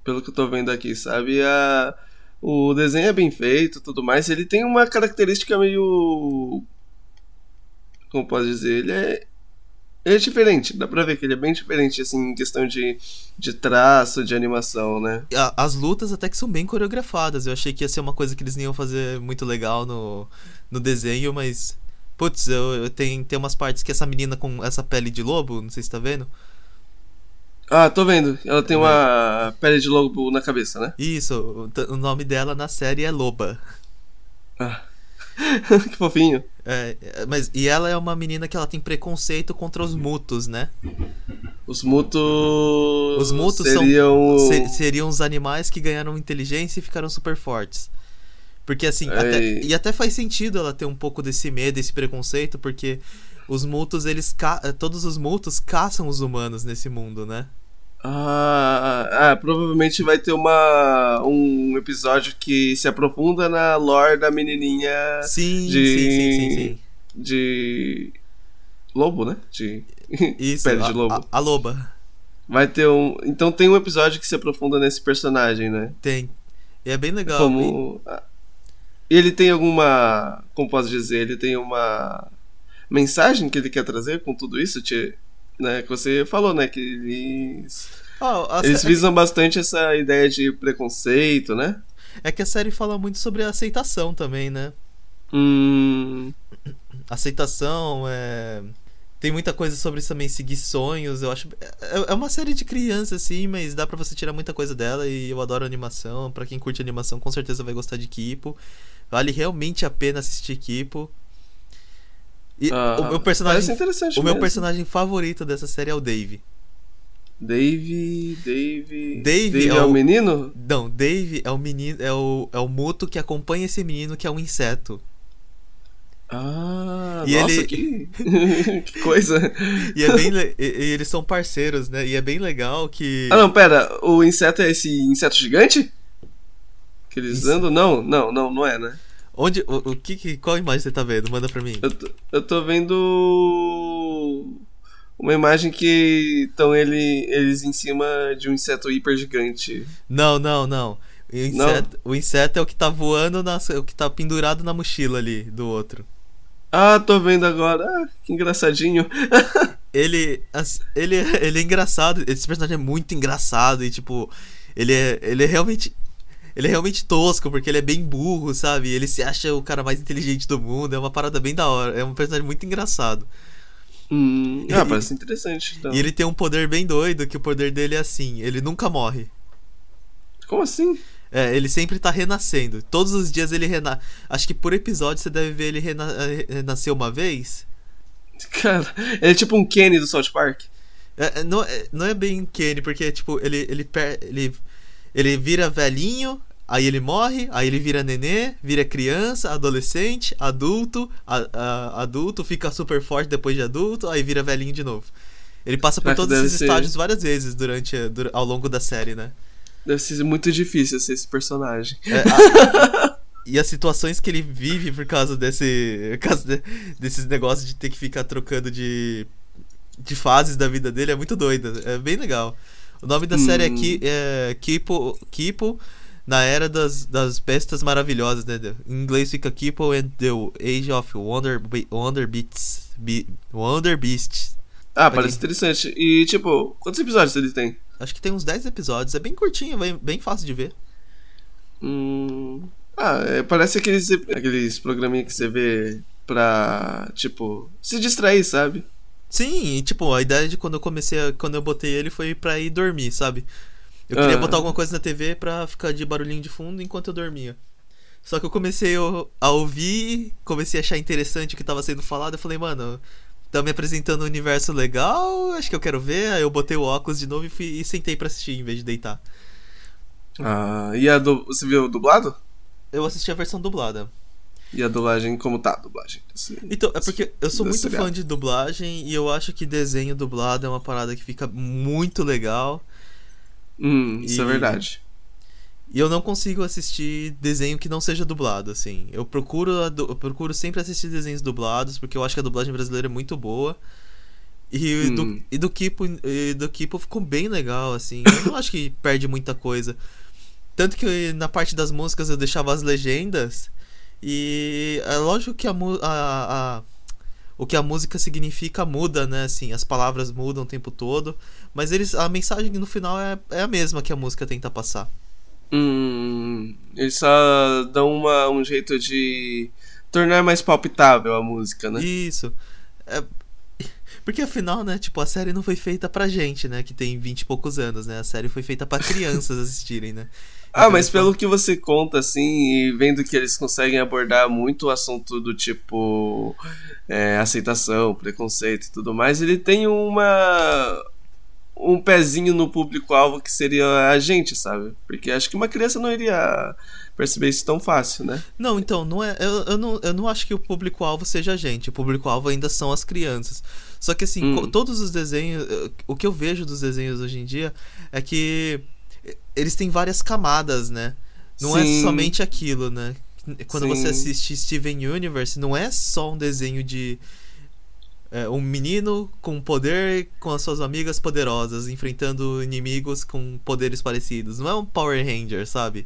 Pelo que eu tô vendo aqui, sabe? A... O desenho é bem feito tudo mais. Ele tem uma característica meio. Como posso dizer? Ele é. Ele é diferente. Dá pra ver que ele é bem diferente, assim, em questão de, de traço, de animação, né? As lutas até que são bem coreografadas. Eu achei que ia ser uma coisa que eles não iam fazer muito legal no, no desenho, mas. Putz, eu, eu tem, tem umas partes que essa menina com essa pele de lobo, não sei se tá vendo. Ah, tô vendo. Ela tem uma pele de lobo na cabeça, né? Isso, o nome dela na série é Loba. Ah. [laughs] que fofinho. É, é, mas, e ela é uma menina que ela tem preconceito contra os mutos, né? Os mutos. Os mutos seriam... são se- seriam os animais que ganharam inteligência e ficaram super fortes. Porque assim, até- e até faz sentido ela ter um pouco desse medo, esse preconceito, porque os mutos, eles ca- todos os mutos caçam os humanos nesse mundo, né? Ah, ah, provavelmente vai ter uma um episódio que se aprofunda na lore da menininha Sim, de- sim, sim, sim, sim. de lobo, né? De Isso, pele de lobo. A, a loba. Vai ter um, então tem um episódio que se aprofunda nesse personagem, né? Tem. E é bem legal. Como ah, ele tem alguma, como posso dizer, ele tem uma mensagem que ele quer trazer com tudo isso, Tchê? Né? Que você falou, né? Que eles a Eles sé- visam bastante essa ideia de preconceito, né? É que a série fala muito sobre aceitação também, né? Hum. aceitação, é... tem muita coisa sobre também seguir sonhos. Eu acho é é uma série de criança assim, mas dá pra você tirar muita coisa dela e eu adoro animação. Pra quem curte animação, com certeza vai gostar de Kipo. Vale realmente a pena assistir Kipo. E ah, o meu Parece personagem interessante o meu mesmo. personagem favorito dessa série é o Dave. Dave. Dave. Dave é, é o o- menino? Não, Dave é o menino, é o, é o muto que acompanha esse menino que é um inseto. Ah, E nossa, ele- que... [laughs] que coisa. E é bem le- e, e eles são parceiros, né? E é bem legal que Ah, não, pera. O inseto é esse inseto gigante? Que eles Isso. andam? Não, não, não, não é, né? Onde. O, o que, Qual imagem você tá vendo? Manda pra mim. Eu tô, eu tô vendo uma imagem que estão ele, eles em cima de um inseto hiper gigante. Não, não, não. O inseto, o inseto é o que tá voando, na, o que tá pendurado na mochila ali do outro. Ah, tô vendo agora. Ah, que engraçadinho. [laughs] Ele, ele, é- ele é engraçado. Esse personagem é muito engraçado e, tipo, ele é, ele é realmente. Ele é realmente tosco, porque ele é bem burro, sabe? Ele se acha o cara mais inteligente do mundo. É uma parada bem da hora. É um personagem muito engraçado. Hum, ah, E- parece interessante. Então. E ele tem um poder bem doido, que o poder dele é assim: ele nunca morre. Como assim? É, ele sempre tá renascendo. Todos os dias ele renasce. Acho que por episódio você deve ver ele rena eh, renascer uma vez. Cara, ele é tipo um Kenny do South Park. É, é, não, é, não é bem Kenny, porque, tipo, ele, ele, ele, ele vira velhinho, aí ele morre, aí ele vira nenê, vira criança, adolescente, adulto, a- a- adulto, fica super forte depois de adulto, aí vira velhinho de novo. Ele passa por todos esses ser- estágios várias vezes durante, ao longo da série, né? Deve ser muito difícil ser esse personagem. É, a- e as situações que ele vive por causa desse. por causa de- desses negócios de ter que ficar trocando de. de fases da vida dele é muito doida. É bem legal. O nome da série Hum. aqui é Kipo, Kipo na era das, das bestas maravilhosas, né? Em inglês fica Kipo and the Age of Wonder, Wonder Beasts. Be- Wonder Beasts. Ah, parece interessante. E, tipo, quantos episódios ele tem? Acho que tem uns 10 episódios. É bem curtinho, bem, bem fácil de ver. Hum. Ah, é, parece aqueles, aqueles programinha que você vê pra, tipo, se distrair, sabe? Sim, e, tipo, a ideia de quando eu comecei, a- quando eu botei ele foi pra ir dormir, sabe? Eu queria Ah. botar alguma coisa na TV pra ficar de barulhinho de fundo enquanto eu dormia. Só que eu comecei a- ouvir, comecei a achar interessante o que tava sendo falado, eu falei, mano, tá me apresentando um universo legal, acho que eu quero ver, aí eu botei o óculos de novo e, fui, e sentei pra assistir em vez de deitar. Ah, e a du... você viu o dublado? Eu assisti a versão dublada. E a dublagem, como tá a dublagem? Desse, Então, é porque eu sou muito fã seriado? de dublagem e eu acho que desenho dublado é uma parada que fica muito legal. Hum, isso é E- verdade. E eu não consigo assistir desenho que não seja dublado, assim. Eu procuro, eu procuro sempre assistir desenhos dublados, porque eu acho que a dublagem brasileira é muito boa. E, Hum. do, e do Kipo, e do Kipo ficou bem legal, assim. Eu não acho que perde muita coisa. Tanto que na parte das músicas eu deixava as legendas. E é lógico que a, a, a- o que a música significa muda, né? Assim, as palavras mudam o tempo todo. Mas eles, a mensagem no final é, é a mesma que a música tenta passar. Hum, eles só dão uma, um jeito de tornar mais palpitável a música, né? Isso. É- Porque afinal, né, tipo, a série não foi feita pra gente, né, que tem 20 e poucos anos, né? A série foi feita pra crianças [laughs] assistirem, né? Ah, Então, mas pelo que você conta, assim, e vendo que eles conseguem abordar muito o assunto do tipo é, aceitação, preconceito e tudo mais, ele tem uma. Um pezinho no público-alvo que seria a gente, sabe? Porque acho que uma criança não iria perceber isso tão fácil, né? Não, então, não é. Eu, eu, não, eu não acho que o público-alvo seja a gente. O público-alvo ainda são as crianças. Só que assim, Hum. todos os desenhos. O que eu vejo dos desenhos hoje em dia é que eles têm várias camadas, né? Não é Sim. somente aquilo, né? Quando Sim. você assiste Steven Universe, não é só um desenho de. É, um menino com poder com as suas amigas poderosas, enfrentando inimigos com poderes parecidos. Não é um Power Ranger, sabe?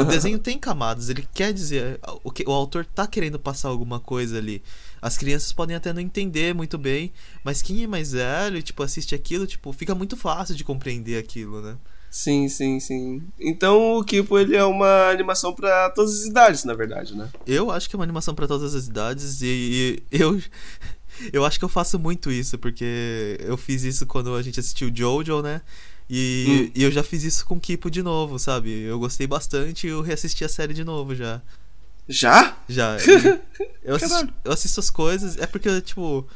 O [laughs] desenho tem camadas, ele quer dizer. O, que, o autor tá querendo passar alguma coisa ali. As crianças podem até não entender muito bem, mas quem é mais velho, tipo, assiste aquilo, tipo, fica muito fácil de compreender aquilo, né? Sim, sim, sim. Então o Kipo ele é uma animação pra todas as idades, na verdade, né? Eu acho que é uma animação pra todas as idades e, e eu. Eu acho que eu faço muito isso, porque eu fiz isso quando a gente assistiu Jojo, né? E, Hum. e eu já fiz isso com Kipo de novo, sabe? Eu gostei bastante e eu reassisti a série de novo já. Já? Já. [laughs] Eu assisto, eu assisto as coisas. É porque, tipo.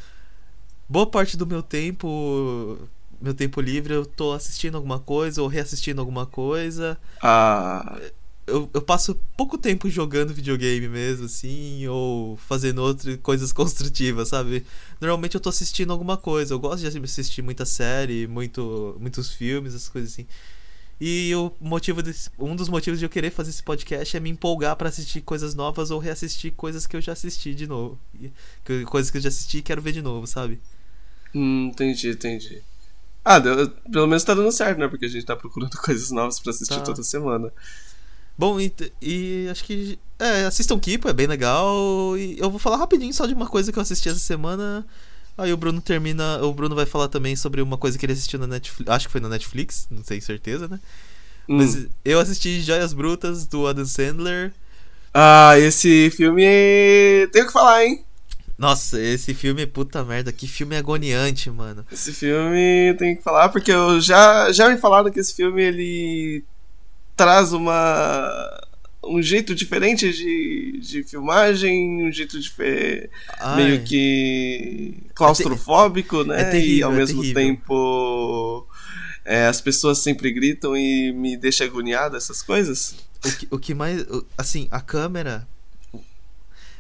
Boa parte do meu tempo. Meu tempo livre, eu tô assistindo alguma coisa ou reassistindo alguma coisa. Ah, Eu, eu passo pouco tempo jogando videogame mesmo, assim, ou fazendo outras coisas [laughs] construtivas, sabe? Normalmente eu tô assistindo alguma coisa. Eu gosto de assistir muita série, muito, muitos filmes, essas coisas assim. E o motivo desse, um dos motivos de eu querer fazer esse podcast é me empolgar pra assistir coisas novas ou reassistir coisas que eu já assisti de novo. Coisas que eu já assisti e quero ver de novo, sabe? hum, entendi, entendi. Ah, deu- pelo menos tá dando certo, né? Porque a gente tá procurando [laughs] coisas novas pra assistir Tá. toda semana. Bom, e, e acho que. É, assistam Kipo, é bem legal. E eu vou falar rapidinho só de uma coisa que eu assisti essa semana. Aí o Bruno termina. O Bruno vai falar também sobre uma coisa que ele assistiu na Netflix. Acho que foi na Netflix, não tenho certeza, né? Hum. Mas eu assisti Joias Brutas do Adam Sandler. Ah, esse filme. Tenho que falar, hein? Nossa, esse filme, puta merda, que filme agoniante, mano. Esse filme tem que falar, porque eu já, já me falaram que esse filme ele traz uma. um jeito diferente de, de filmagem, um jeito Ai, meio que claustrofóbico, né? é terrível, e ao é mesmo terrível. tempo é, as pessoas sempre gritam e me deixa agoniado essas coisas. O que, o que mais. Assim, a câmera.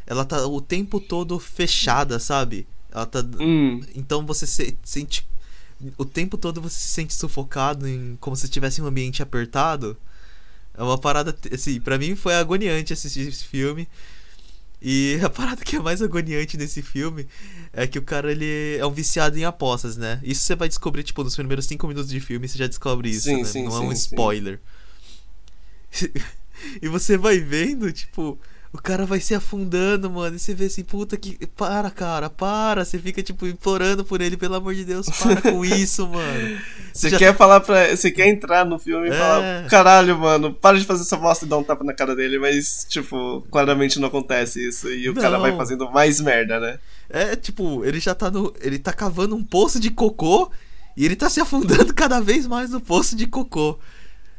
Ela tá o tempo todo fechada, sabe? Ela tá. Hum, Então você se- sente. O tempo todo você se sente sufocado, em, como se estivesse em um ambiente apertado. É uma parada. Assim, pra mim foi agoniante assistir esse filme. E a parada que é mais agoniante nesse filme é que o cara ele é um viciado em apostas, né? Isso você vai descobrir, tipo, nos primeiros cinco minutos de filme você já descobre isso, Sim, né? sim, Não é um sim, sim. spoiler. [laughs] e você vai vendo, tipo, o cara vai se afundando, mano. E você vê assim, puta que. Para, cara, para. Você fica, tipo, implorando por ele, pelo amor de Deus, para com [laughs] isso, mano. você já- quer falar pra. Você quer entrar no filme e É. falar, caralho, mano, para de fazer essa bosta e dar um tapa na cara dele, mas, tipo, claramente não acontece isso. E o cara Não. vai fazendo mais merda, né? É, tipo, ele já tá no. Ele tá cavando um poço de cocô e ele tá se afundando [laughs] cada vez mais no poço de cocô.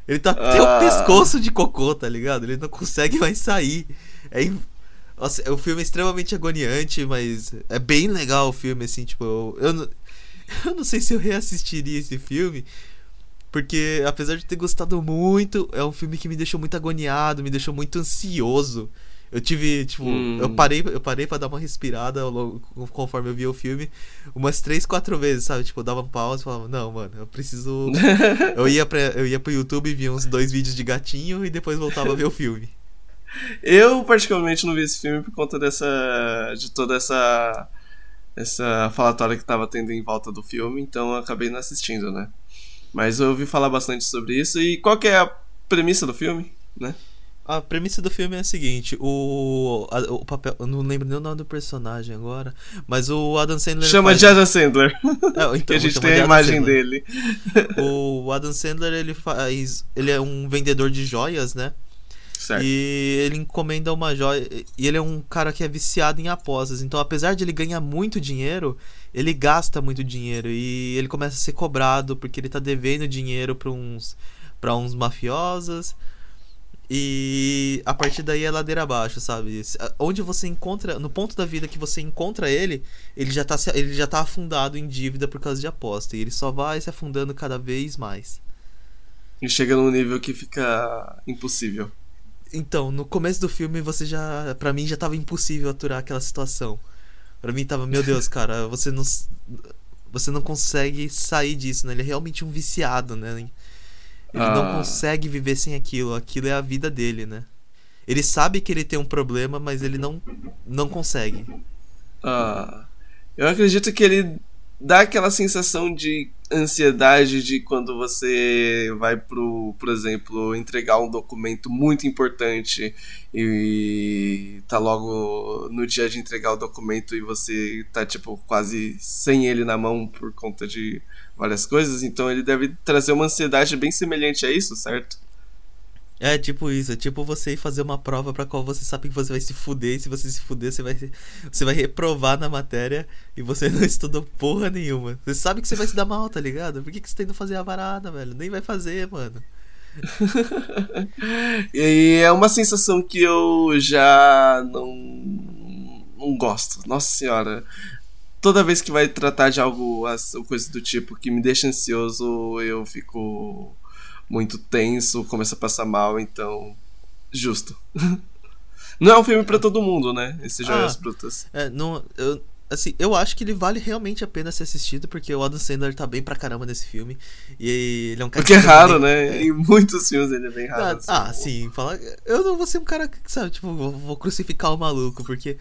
Ele tá até Ah. o pescoço de cocô, tá ligado? Ele não consegue mais sair. É, Nossa, o filme é extremamente agoniante, mas é bem legal o filme, assim, tipo, eu, eu, não, [laughs] eu não sei se eu reassistiria esse filme, porque apesar de ter gostado muito, é um filme que me deixou muito agoniado, me deixou muito ansioso. Eu tive, tipo, Hum. eu parei, eu parei pra dar uma respirada ao longo- conforme eu via o filme umas três, quatro vezes, sabe? Tipo, eu dava um pause e falava, não, mano, eu preciso. [laughs] eu, ia pra, eu ia pro YouTube via uns dois vídeos de gatinho e depois voltava a ver o filme. Eu, particularmente, não vi esse filme por conta dessa. de toda essa. essa falatória que tava tendo em volta do filme, então eu acabei não assistindo, né? Mas eu ouvi falar bastante sobre isso. E qual que é a premissa do filme, né? A premissa do filme é a seguinte: o, a- o papel. Eu não lembro nem o nome do personagem agora, mas o Adam Sandler. Chama faz- de Adam Sandler, [laughs] É, então, a gente tem a imagem Sandler. dele. O Adam Sandler, ele faz. Ele é um vendedor de joias, né? Certo. E ele encomenda uma joia. E ele é um cara que é viciado em apostas. Então, apesar de ele ganhar muito dinheiro, ele gasta muito dinheiro. E ele começa a ser cobrado porque ele tá devendo dinheiro pra uns, pra uns mafiosos. E a partir daí é ladeira abaixo, sabe? Onde você encontra. No ponto da vida que você encontra ele, ele já tá, ele já tá afundado em dívida por causa de aposta. E ele só vai se afundando cada vez mais. E chega num nível que fica impossível. Então, no começo do filme você já, Pra mim já tava impossível aturar aquela situação. Pra mim tava, meu Deus, [laughs] cara, você não você não consegue sair disso, né? Ele é realmente um viciado, né? Ele não Ah. consegue viver sem aquilo, aquilo é a vida dele, né? Ele sabe que ele tem um problema, mas ele não não consegue. Ah, eu acredito que ele dá aquela sensação de ansiedade de quando você vai pro, por exemplo, entregar um documento muito importante e tá logo no dia de entregar o documento e você tá tipo quase sem ele na mão por conta de várias coisas, então ele deve trazer uma ansiedade bem semelhante a isso, certo? É tipo isso, é tipo você ir fazer uma prova pra qual você sabe que você vai se fuder, e se você se fuder, você vai, você vai reprovar na matéria e você [laughs] não estudou porra nenhuma. Você sabe que você vai se dar mal, tá ligado? Por que, que você tá indo fazer a varada, velho? Nem vai fazer, mano. [laughs] E é uma sensação que eu já não, não gosto. Nossa senhora. Toda vez que vai tratar de algo, coisa do tipo, que me deixa ansioso, eu fico muito tenso, começo a passar mal, então. Justo. [laughs] Não é um filme pra todo mundo, né? Esse Joias Ah. Brutas. É, não, eu, assim, eu acho que ele vale realmente a pena ser assistido, porque o Adam Sandler tá bem pra caramba nesse filme. E ele é um cara Porque é raro, também- né? Em muitos filmes ele é bem raro. Ah, ah, sim, fala. Eu não vou ser um cara que, sabe, tipo, vou, vou crucificar o maluco, porque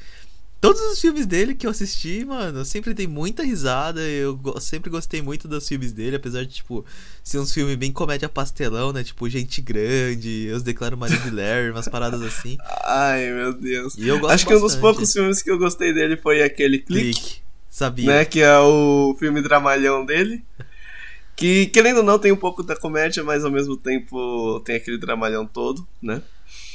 todos os filmes dele que eu assisti, mano, sempre tem muita risada. Eu sempre gostei muito dos filmes dele, apesar de, tipo, ser uns filmes bem comédia pastelão, né? Tipo, Gente Grande, Eu Declaro Maria de Larry, umas paradas assim. [laughs] Ai, meu Deus. E eu gosto Acho que um dos bastante. poucos filmes que eu gostei dele foi aquele Clique. Clique. Sabia. né? Que é o filme dramalhão dele. Que, querendo ou não, tem um pouco da comédia, mas ao mesmo tempo tem aquele dramalhão todo, né?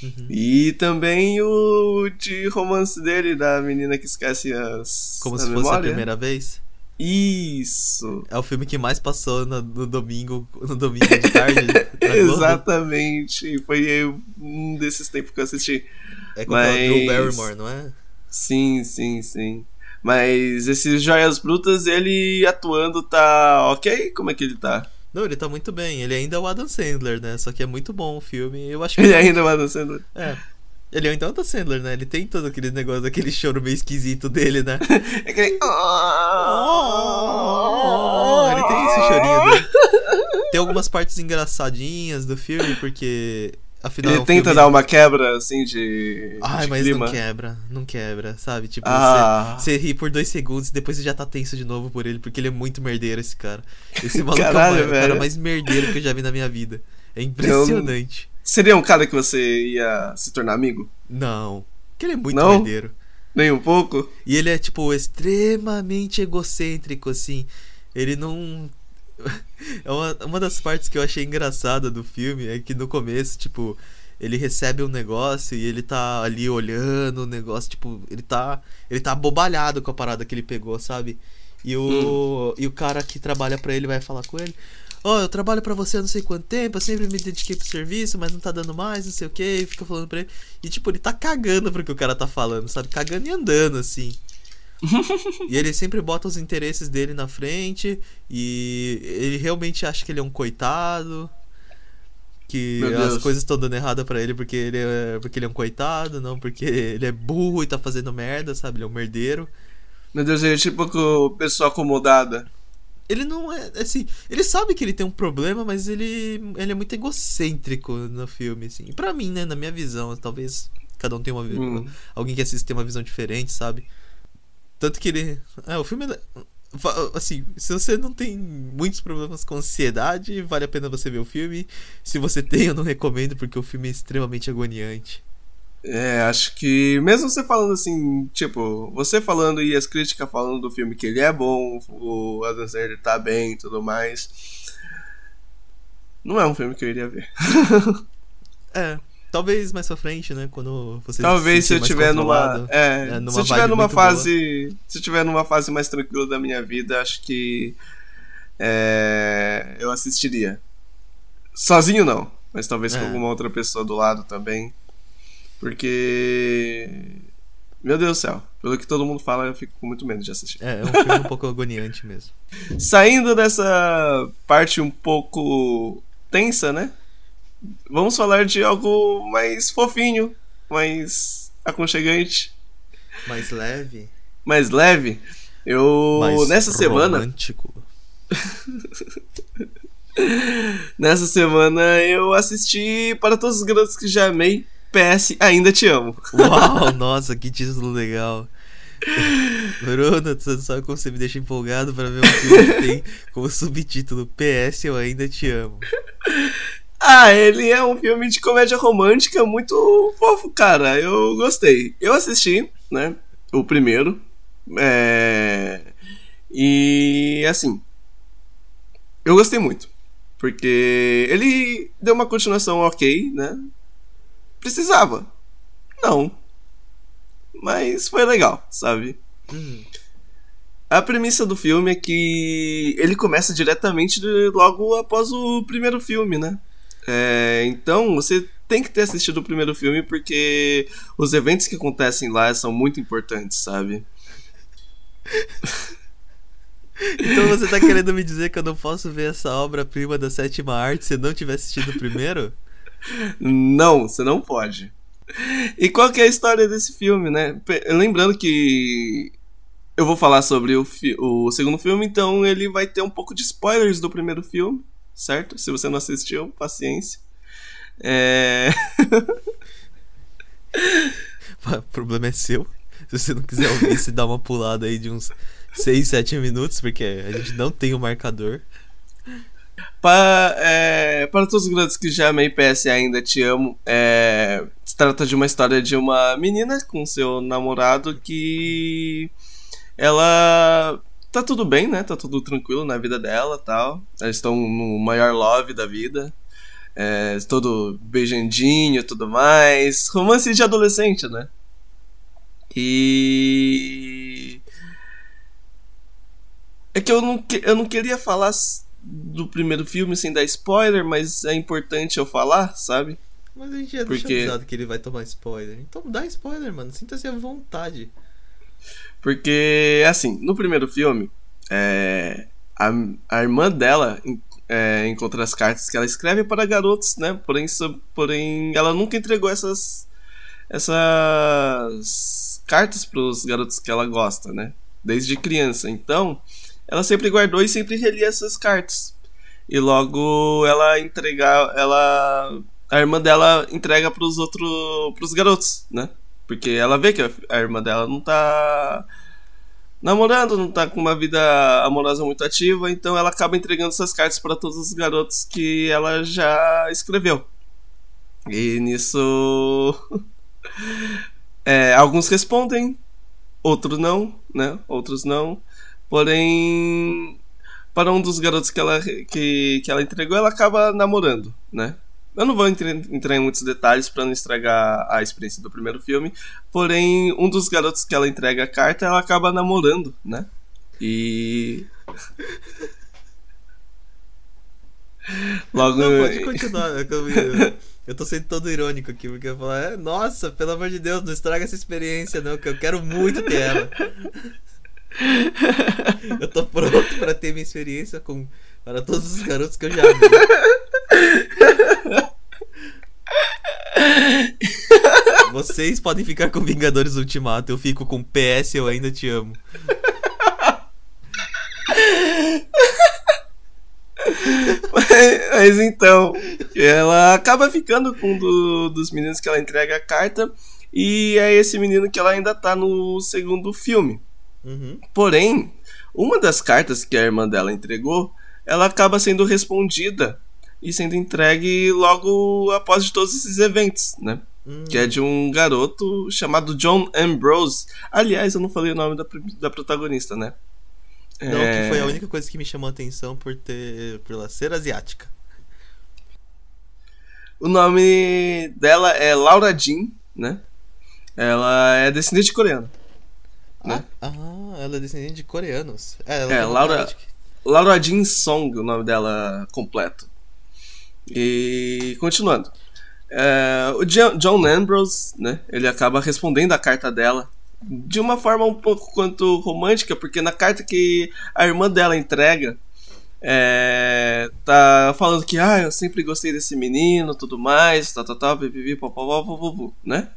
Uhum. E também o de romance dele, da menina que esquece as. Como se fosse a memória. primeira vez. Isso! É o filme que mais passou no, no domingo, no domingo de tarde. [laughs] Exatamente. Foi um desses tempos que eu assisti. É com aquela Drew Mas- Barrymore, não é? Sim, sim, sim. Mas esses Joias Brutas, ele atuando tá ok? Como é que ele tá? Não, ele tá muito bem. Ele ainda é o Adam Sandler, né? Só que é muito bom o filme. Eu acho [laughs] que. Ele ainda vai dançando. É. Ele ainda é o Adam Sandler, né? Ele tem todo aquele negócio, aquele choro meio esquisito dele, né? [laughs] É aquele. Oh, ele tem esse chorinho dele. Tem algumas partes engraçadinhas do filme, porque. Afinal, é Ele um tenta filme... dar uma quebra assim de. Ai, de mas clima. não quebra, não quebra, sabe? Tipo, Ah. você, você ri por dois segundos e depois você já tá tenso de novo por ele, porque ele é muito merdeiro, esse cara. Esse [laughs] maluco Caralho, é o, cara mais merdeiro que eu já vi na minha vida. É impressionante. Seria um cara que você ia se tornar amigo? Não. Porque ele é muito Não? merdeiro. Nem um pouco? E ele é, tipo, extremamente egocêntrico, assim. Ele não. [laughs] É uma, uma das partes que eu achei engraçada do filme é que no começo, tipo, ele recebe um negócio e ele tá ali olhando o negócio, tipo, ele tá. Ele tá abobalhado com a parada que ele pegou, sabe? E o, e o cara que trabalha pra ele vai falar com ele. Ó, eu trabalho pra você há não sei quanto tempo, eu sempre me dediquei pro serviço, mas não tá dando mais, não sei o que, e fica falando pra ele. E tipo, ele tá cagando pro que o cara tá falando, sabe? Cagando e andando, assim. [laughs] e ele sempre bota os interesses dele na frente e ele realmente acha que ele é um coitado. Que as coisas estão dando errado pra ele porque ele, é, porque ele é um coitado, não porque ele é burro e tá fazendo merda, sabe? Ele é um merdeiro. Meu Deus, ele é tipo pessoa acomodada. Ele não é. Assim, ele sabe que ele tem um problema, mas ele, ele é muito egocêntrico no filme, assim. E pra mim, né? Na minha visão, talvez cada um tenha uma. Hum. Alguém que assiste tem uma visão diferente, sabe? Tanto que ele. É, o filme. é- Assim, se você não tem muitos problemas com ansiedade, vale a pena você ver o filme. Se você tem, eu não recomendo, porque o filme é extremamente agoniante. É, acho que mesmo você falando assim, tipo, você falando e as críticas falando do filme que ele é bom, o Adam Sandler tá bem e tudo mais. Não é um filme que eu iria ver. [laughs] É. Talvez mais pra frente, né? Quando você Talvez se eu tiver numa, é, É, numa se eu tiver numa fase, se eu tiver numa fase mais tranquila da minha vida, acho que é, eu assistiria. Sozinho não, mas talvez com É. alguma outra pessoa do lado também, porque meu Deus do céu, pelo que todo mundo fala, eu fico com muito medo de assistir. É, é um filme um pouco [laughs] agoniante mesmo. Saindo dessa parte um pouco tensa, né? Vamos falar de algo mais fofinho, mais aconchegante. Mais leve. mais leve. Eu Mais nessa semana, romântico. [laughs] nessa semana eu assisti para todos os garotos que já amei. PS, ainda te amo. Uau, [laughs] nossa, que título legal. Bruno, não sabe como você me deixa empolgado pra ver um filme que tem como subtítulo PS Eu Ainda Te Amo. [laughs] Ah, ele é um filme de comédia romântica muito fofo, cara. Eu gostei. Eu assisti, né? O primeiro. É... E assim. Eu gostei muito. Porque ele deu uma continuação ok, né? Precisava. Não. Mas foi legal, sabe? Hum, A premissa do filme é que ele começa diretamente logo após o primeiro filme, né? É, então você tem que ter assistido o primeiro filme porque os eventos que acontecem lá são muito importantes, sabe? Então você tá querendo me dizer que eu não posso ver essa obra-prima da sétima arte se eu não tiver assistido o primeiro? Não, você não pode. E qual que é a história desse filme, né? Lembrando que eu vou falar sobre o, o segundo filme, então ele vai ter um pouco de spoilers do primeiro filme, certo? Se você não assistiu, paciência. É... [laughs] O problema é seu. Se você não quiser ouvir, você dá uma pulada aí de uns 6, 7 minutos, porque a gente não tem o marcador. Para, é, para todos os grandes que já amei PS ainda te amo, é, se trata de uma história de uma menina com seu namorado que ela tá tudo bem, né? Tá tudo tranquilo na vida dela, tal. Eles estão no maior love da vida, é, todo beijandinho, tudo mais, romance de adolescente, né? E é que eu não, eu não queria falar do primeiro filme sem dar spoiler, mas é importante eu falar, sabe? Mas a gente já Porque- deixou avisado que ele vai tomar spoiler. Então dá spoiler, mano. Sinta-se à vontade. Porque, assim, no primeiro filme, é, a, a irmã dela é, encontra as cartas que ela escreve para garotos, né? Porém, porém ela nunca entregou essas, essas cartas para os garotos que ela gosta, né? Desde criança. Então, ela sempre guardou e sempre relia essas cartas. E logo ela entregar, ela a irmã dela entrega para os outros, para os garotos, né? Porque ela vê que a, irmã dela não tá namorando, não tá com uma vida amorosa muito ativa, então ela acaba entregando essas cartas para todos os garotos que ela já escreveu. E nisso [laughs] é, alguns respondem, outros não, né? Outros não. Porém, para um dos garotos que ela, que, que ela entregou, ela acaba namorando, né? Eu não vou entrar em muitos detalhes para não estragar a experiência do primeiro filme. Porém, um dos garotos que ela entrega a carta, ela acaba namorando, né? E. [laughs] Logo. Não, pode continuar. é que Eu, tô sendo todo irônico aqui, porque eu vou falar, "É, nossa, pelo amor de Deus, não estraga essa experiência, não, que eu quero muito ter ela. [laughs] Eu tô pronto pra ter minha experiência com para todos os garotos que eu já amei. [laughs] Vocês podem ficar com Vingadores Ultimato, eu fico com PS Eu Ainda Te Amo. mas, mas então, ela acaba ficando com um do, dos meninos que ela entrega a carta. E é esse menino que ela ainda tá no segundo filme. Uhum. Porém, uma das cartas que a irmã dela entregou, ela acaba sendo respondida e sendo entregue logo após de todos esses eventos, né? Hum. Que é de um garoto chamado John Ambrose. Aliás, eu não falei o nome da, da protagonista, né? Não, É, que foi a única coisa que me chamou a atenção por ter. por ela ser asiática. O nome dela é Laura Jean, né? Ela é descendente coreana. Né? Ah, ela é descendente de coreanos. É, ela É, Laura- de Laura Jean Song, o nome dela completo. E continuando. É, o John Ambrose, né? Ele acaba respondendo a carta dela de uma forma um pouco quanto romântica, porque na carta que a irmã dela entrega, é, tá falando que ah, eu sempre gostei desse menino, tudo mais, tal, pipipi, popopó, popopó, né?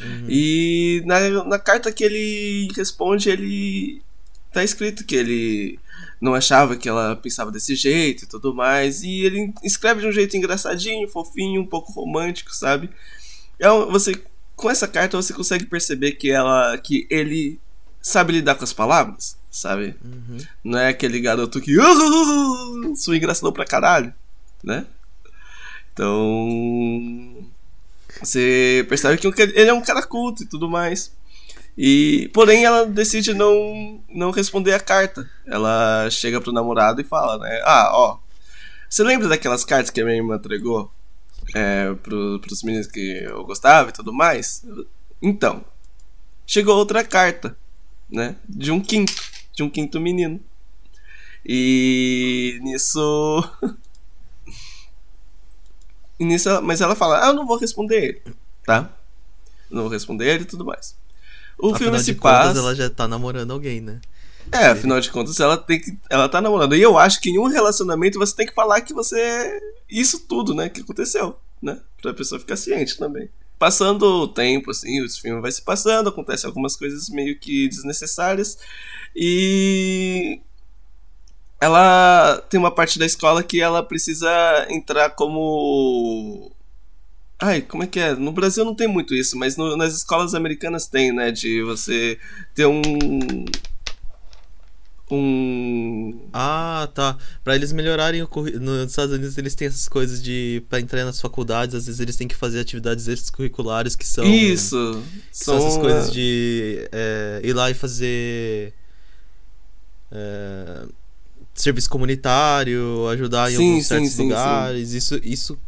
Uhum. E na, na carta que ele responde, ele tá escrito que ele não achava que ela pensava desse jeito e tudo mais. E ele escreve de um jeito engraçadinho, fofinho, um pouco romântico, sabe? Um- você com essa carta você consegue perceber que ela que ele sabe lidar com as palavras, sabe? Uhum. Não é aquele garoto que "Uh, sua engraçadão pra caralho, né? Então você percebe que ele é um cara culto e tudo mais. E porém ela decide não não responder a carta. Ela chega pro namorado e fala, né? Ah, ó. Você lembra daquelas cartas que a minha irmã entregou é, pro, pros meninos que eu gostava e tudo mais? Então, chegou outra carta, né? De um quinto, de um quinto menino. E nisso. [laughs] e nisso mas ela fala: Ah, eu não vou responder ele, tá? Não vou responder ele e tudo mais. O Afinal filme se contas, passa. ela já tá namorando alguém, né? É, afinal de contas, ela tem que. Ela tá namorando. E eu acho que em um relacionamento você tem que falar que você. Isso tudo, né? Que aconteceu, né? Pra pessoa ficar ciente também. Passando o tempo, assim, os filmes vai se passando, acontecem algumas coisas meio que desnecessárias. E. Ela tem uma parte da escola que ela precisa entrar como. Ai, como é que é? No Brasil não tem muito isso, mas no- nas escolas americanas tem, né? De você ter um. Um. Ah, tá. Pra eles melhorarem o currículo. Nos Estados Unidos eles têm essas coisas de. Pra entrar nas faculdades, às vezes eles têm que fazer atividades extracurriculares que são. Isso! que São essas São, coisas é, de é, ir lá e fazer. é, serviço comunitário, ajudar em Sim, alguns sim, certos sim. lugares. Isso, isso,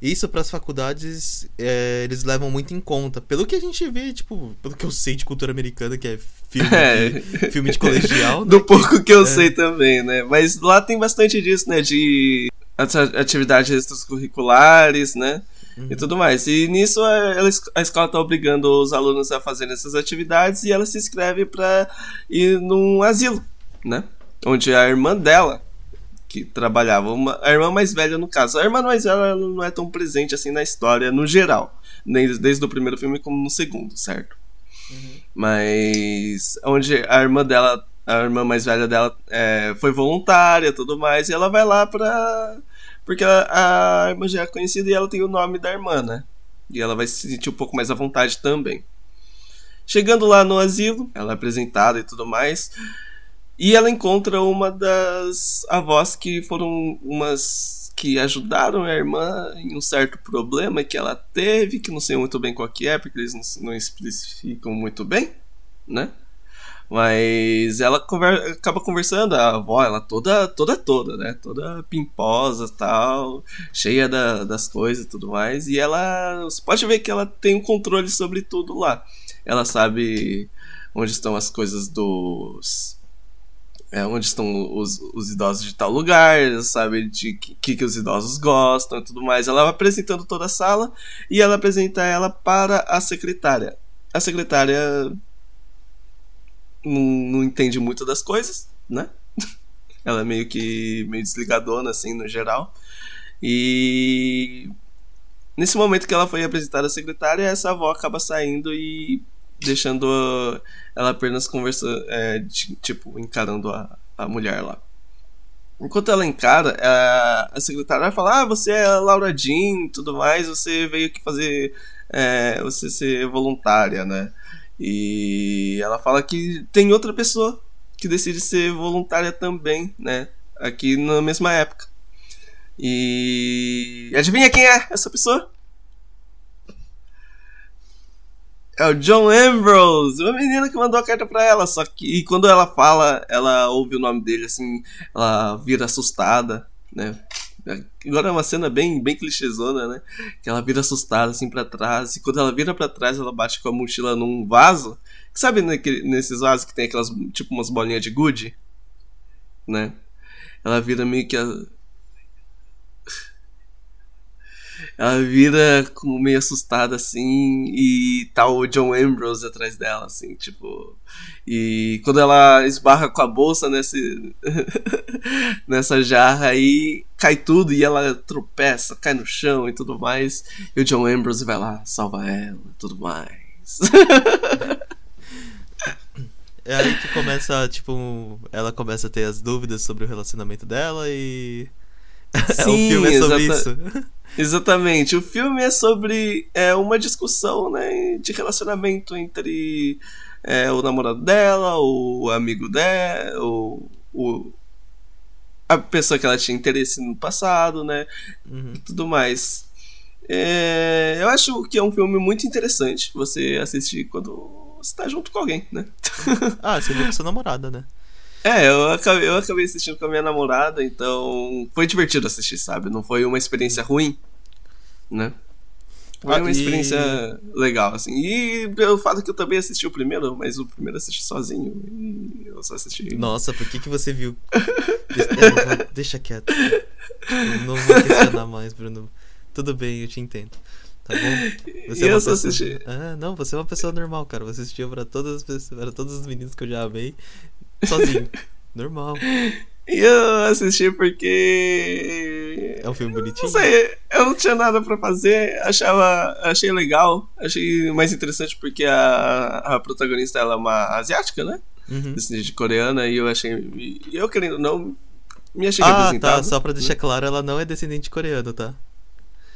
isso para as faculdades é, eles levam muito em conta. Pelo que a gente vê, tipo, pelo que eu sei de cultura americana, que é filme, É. de, filme de colegial, [laughs] né, Do que- pouco que eu é. sei também, né? Mas lá tem bastante disso, né? De ati- atividades extracurriculares, né? Uhum. E tudo mais. E nisso a, ela- a escola tá obrigando os alunos a fazerem essas atividades e ela se inscreve pra ir num asilo, né? Onde a irmã dela, que trabalhava, uma, a irmã mais velha no caso, a irmã mais velha não é tão presente assim na história no geral, desde, desde o primeiro filme como no segundo, certo? Mas onde a irmã dela, a irmã mais velha dela é, foi voluntária, tudo mais, e ela vai lá pra porque a, a irmã já é conhecida e ela tem o nome da irmã, né? E ela vai se sentir um pouco mais à vontade também. Chegando lá no asilo, ela é apresentada e tudo mais. E ela encontra uma das avós que foram umas que ajudaram a irmã em um certo problema que ela teve, que não sei muito bem qual que é, porque eles não, não especificam muito bem, né? Mas ela conver- acaba conversando, a avó, ela toda, toda, toda, né? Toda pimposa tal, cheia da- das coisas e tudo mais. E ela. Você pode ver que ela tem um controle sobre tudo lá. Ela sabe onde estão as coisas dos. É, onde estão os, os idosos de tal lugar, sabe de que, que os idosos gostam e tudo mais. Ela vai apresentando toda a sala e ela apresenta ela para a secretária. A secretária não, não entende muito das coisas, né? [laughs] Ela é meio que meio desligadona, assim, no geral. E nesse momento que ela foi apresentada à secretária, essa avó acaba saindo e deixando ela apenas conversando, é, tipo, encarando a, a mulher lá. Enquanto ela encara, a, a secretária vai falar: Ah, você é a Laura Jean tudo mais, você veio aqui fazer. É, você ser voluntária, né? E ela fala que tem outra pessoa que decide ser voluntária também, né? Aqui na mesma época. E. Adivinha quem é essa pessoa? É o John Ambrose, uma menina que mandou a carta pra ela. Só que quando ela fala, ela ouve o nome dele assim, ela vira assustada, né? Agora é uma cena bem, bem clichêzona, né? Que ela vira assustada assim para trás. E quando ela vira para trás, ela bate com a mochila num vaso. Sabe naquele, nesses vasos que tem aquelas, tipo, umas bolinhas de gude? Né? Ela vira meio que a, ela vira como meio assustada assim e tá o John Ambrose atrás dela, assim, tipo. E quando ela esbarra com a bolsa nesse, [laughs] nessa jarra aí, cai tudo e ela tropeça, cai no chão e tudo mais. E o John Ambrose vai lá, salva ela e tudo mais. É aí que começa, tipo, ela começa a ter as dúvidas sobre o relacionamento dela e. [laughs] Sim, o filme é sobre isso. Exatamente. O filme é sobre é, uma discussão né, de relacionamento entre é, o namorado dela, o amigo dela, o, o, a pessoa que ela tinha interesse no passado, né? Uhum. E tudo mais. É, eu acho que é um filme muito interessante você assistir quando você tá junto com alguém, né? ah, você viu com sua namorada, né? É, eu acabei, eu acabei assistindo com a minha namorada, então foi divertido assistir, sabe? Não foi uma experiência ruim, né? Foi Ah, uma e- experiência legal, assim. E pelo fato que eu também assisti o primeiro, mas o primeiro eu assisti sozinho. E eu só assisti. Nossa, por que, que você viu? De- eu não vou- deixa quieto. Eu não vou questionar mais, Bruno. Tudo bem, eu te entendo. Tá bom? E eu só assisti. Ah, não, você é uma pessoa normal, cara. Você assistiu pra todas as pessoas, para todos os meninos que eu já amei, sozinho. Normal. E eu assisti porque. É um filme bonitinho. Não sei, eu não tinha nada pra fazer, achava, achei legal, achei mais interessante porque a, a protagonista ela é uma asiática, né? Uhum. Descendente coreana, e eu achei. Eu querendo ou não, me achei Ah, tá. Só pra deixar claro, ela não é descendente coreano, tá?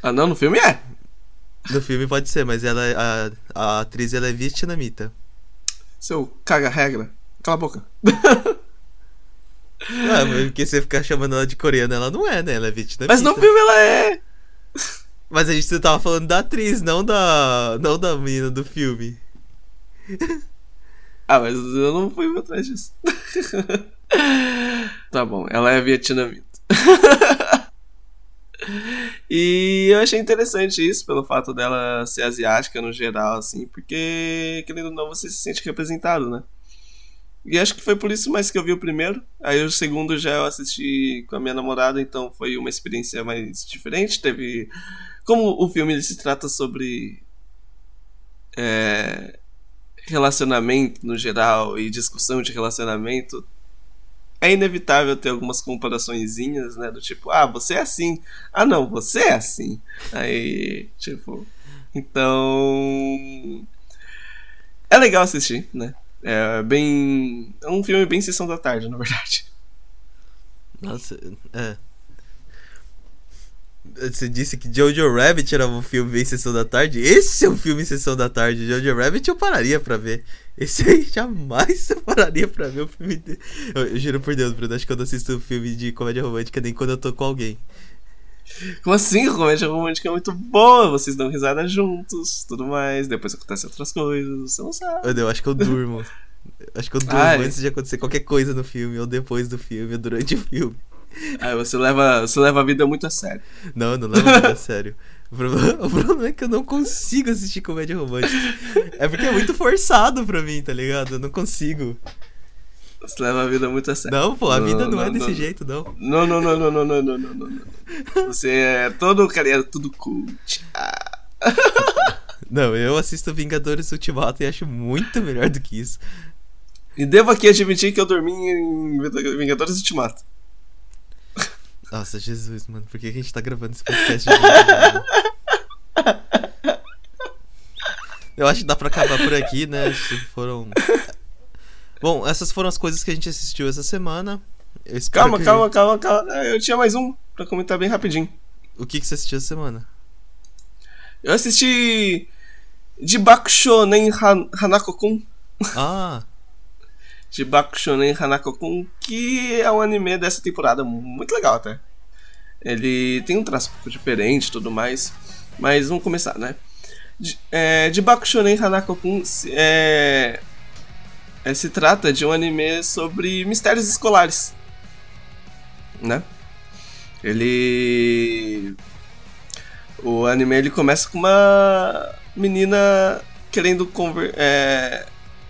Ah, não, no filme é. No filme pode ser, mas ela é- a, a atriz ela é vietnamita. Seu caga-regra. Cala a boca. [laughs] Ah, mas porque você ficar chamando ela de coreana, ela não é, né? Ela é vietnamita. Mas no filme ela é. Mas a gente tava falando da atriz, não da. não da menina do filme. [laughs] Ah, mas eu não fui atrás disso. [laughs] tá bom, ela é vietnamita. e eu achei interessante isso, pelo fato dela ser asiática no geral, assim, porque, querendo ou não, você se sente representado, né? E acho que foi por isso mais que eu vi o primeiro. Aí o segundo já eu assisti com a minha namorada, então foi uma experiência mais diferente. Teve. Como o filme se trata sobre. é, relacionamento no geral e discussão de relacionamento, é inevitável ter algumas comparaçõezinhas, né? Do tipo, ah, você é assim. Ah, não, você é assim. Aí, tipo. Então. É legal assistir, né? É bem. É um filme bem sessão da tarde, na verdade. Nossa, é. Você disse que Jojo Rabbit era um filme em sessão da tarde? Esse é um filme em sessão da tarde. Jojo Rabbit eu pararia pra ver. Esse aí [laughs] jamais eu pararia pra ver o filme dele. Eu, eu juro por Deus, Bruno. Acho que eu não assisto filme de comédia romântica nem quando eu tô com alguém. Como assim? Comédia romântica é muito boa. Vocês dão risada juntos, tudo mais. Depois acontecem outras coisas, você não sabe. Eu, eu acho que eu durmo. Acho que eu durmo Ai. antes de acontecer qualquer coisa no filme, ou depois do filme, ou durante o filme. Aí você leva, você leva a vida muito a sério. Não, não leva nada a sério. O problema, o problema é que eu não consigo assistir comédia romântica. É porque é muito forçado pra mim, tá ligado? Eu não consigo. Você leva a vida muito a sério. Não, pô, a vida não, não, é desse não. jeito, não. Não, não, não, não, não, não, não, não, não, não. Você é todo carinha, tudo cult. [laughs] Ah, Não, eu assisto Vingadores Ultimato e acho muito melhor do que isso. E devo aqui admitir que eu dormi em Vingadores Ultimato. Nossa, Jesus, mano, por que a gente tá gravando esse podcast de? Eu acho que dá pra acabar por aqui, né? Foram. Bom, essas foram as coisas que a gente assistiu essa semana. Calma, que- calma, calma, calma. Eu tinha mais um pra comentar bem rapidinho. O que, que você assistiu essa semana? Eu assisti Jibakusho Nen Han- Hanako-kun. Ah, [laughs] Jibakusho Nen Hanako-kun, que é um anime dessa temporada muito legal até. Ele tem um traço um pouco diferente e tudo mais, mas vamos começar, né? J- É, Jibakusho Nen Hanako-kun é, é, se trata de um anime sobre mistérios escolares, né? Ele o anime ele começa com uma menina querendo conver é,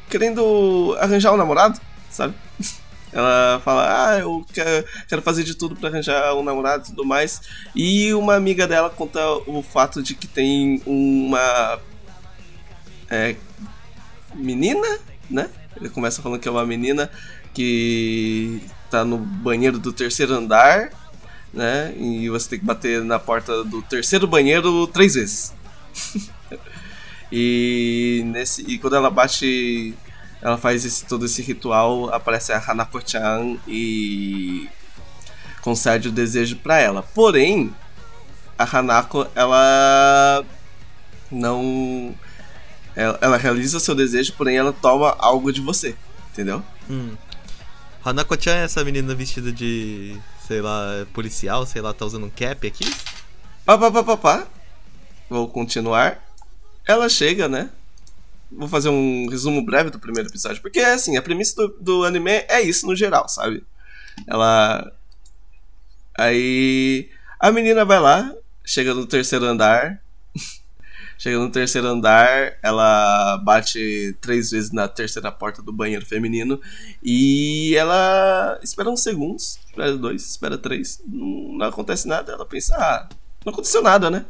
querendo arranjar um namorado, sabe? [laughs] Ela fala, ah, eu quero, fazer de tudo pra arranjar um namorado e tudo mais. E uma amiga dela conta o fato de que tem uma é, menina, né? Ele começa falando que é uma menina que tá no banheiro do terceiro andar, né? E você tem que bater na porta do terceiro banheiro três vezes. [laughs] e nesse e quando ela bate ela faz esse, todo esse ritual, aparece a Hanako-chan e concede o desejo pra ela. Porém, a Hanako, ela não ela, ela realiza seu desejo, porém ela toma algo de você, entendeu? hum. Hanako-chan é essa menina vestida de, sei lá, policial, sei lá, tá usando um cap aqui? Pá, pá, pá, pá, pá. Vou continuar. Ela chega, né? Vou fazer um resumo breve do primeiro episódio. Porque, assim, a premissa do, do anime é isso no geral, sabe? Ela. Aí. A menina vai lá, chega no terceiro andar. Chega no terceiro andar, ela bate três vezes na terceira porta do banheiro feminino. E ela espera uns segundos. Espera dois, espera três. Não, não acontece nada. Ela pensa, ah, não aconteceu nada, né?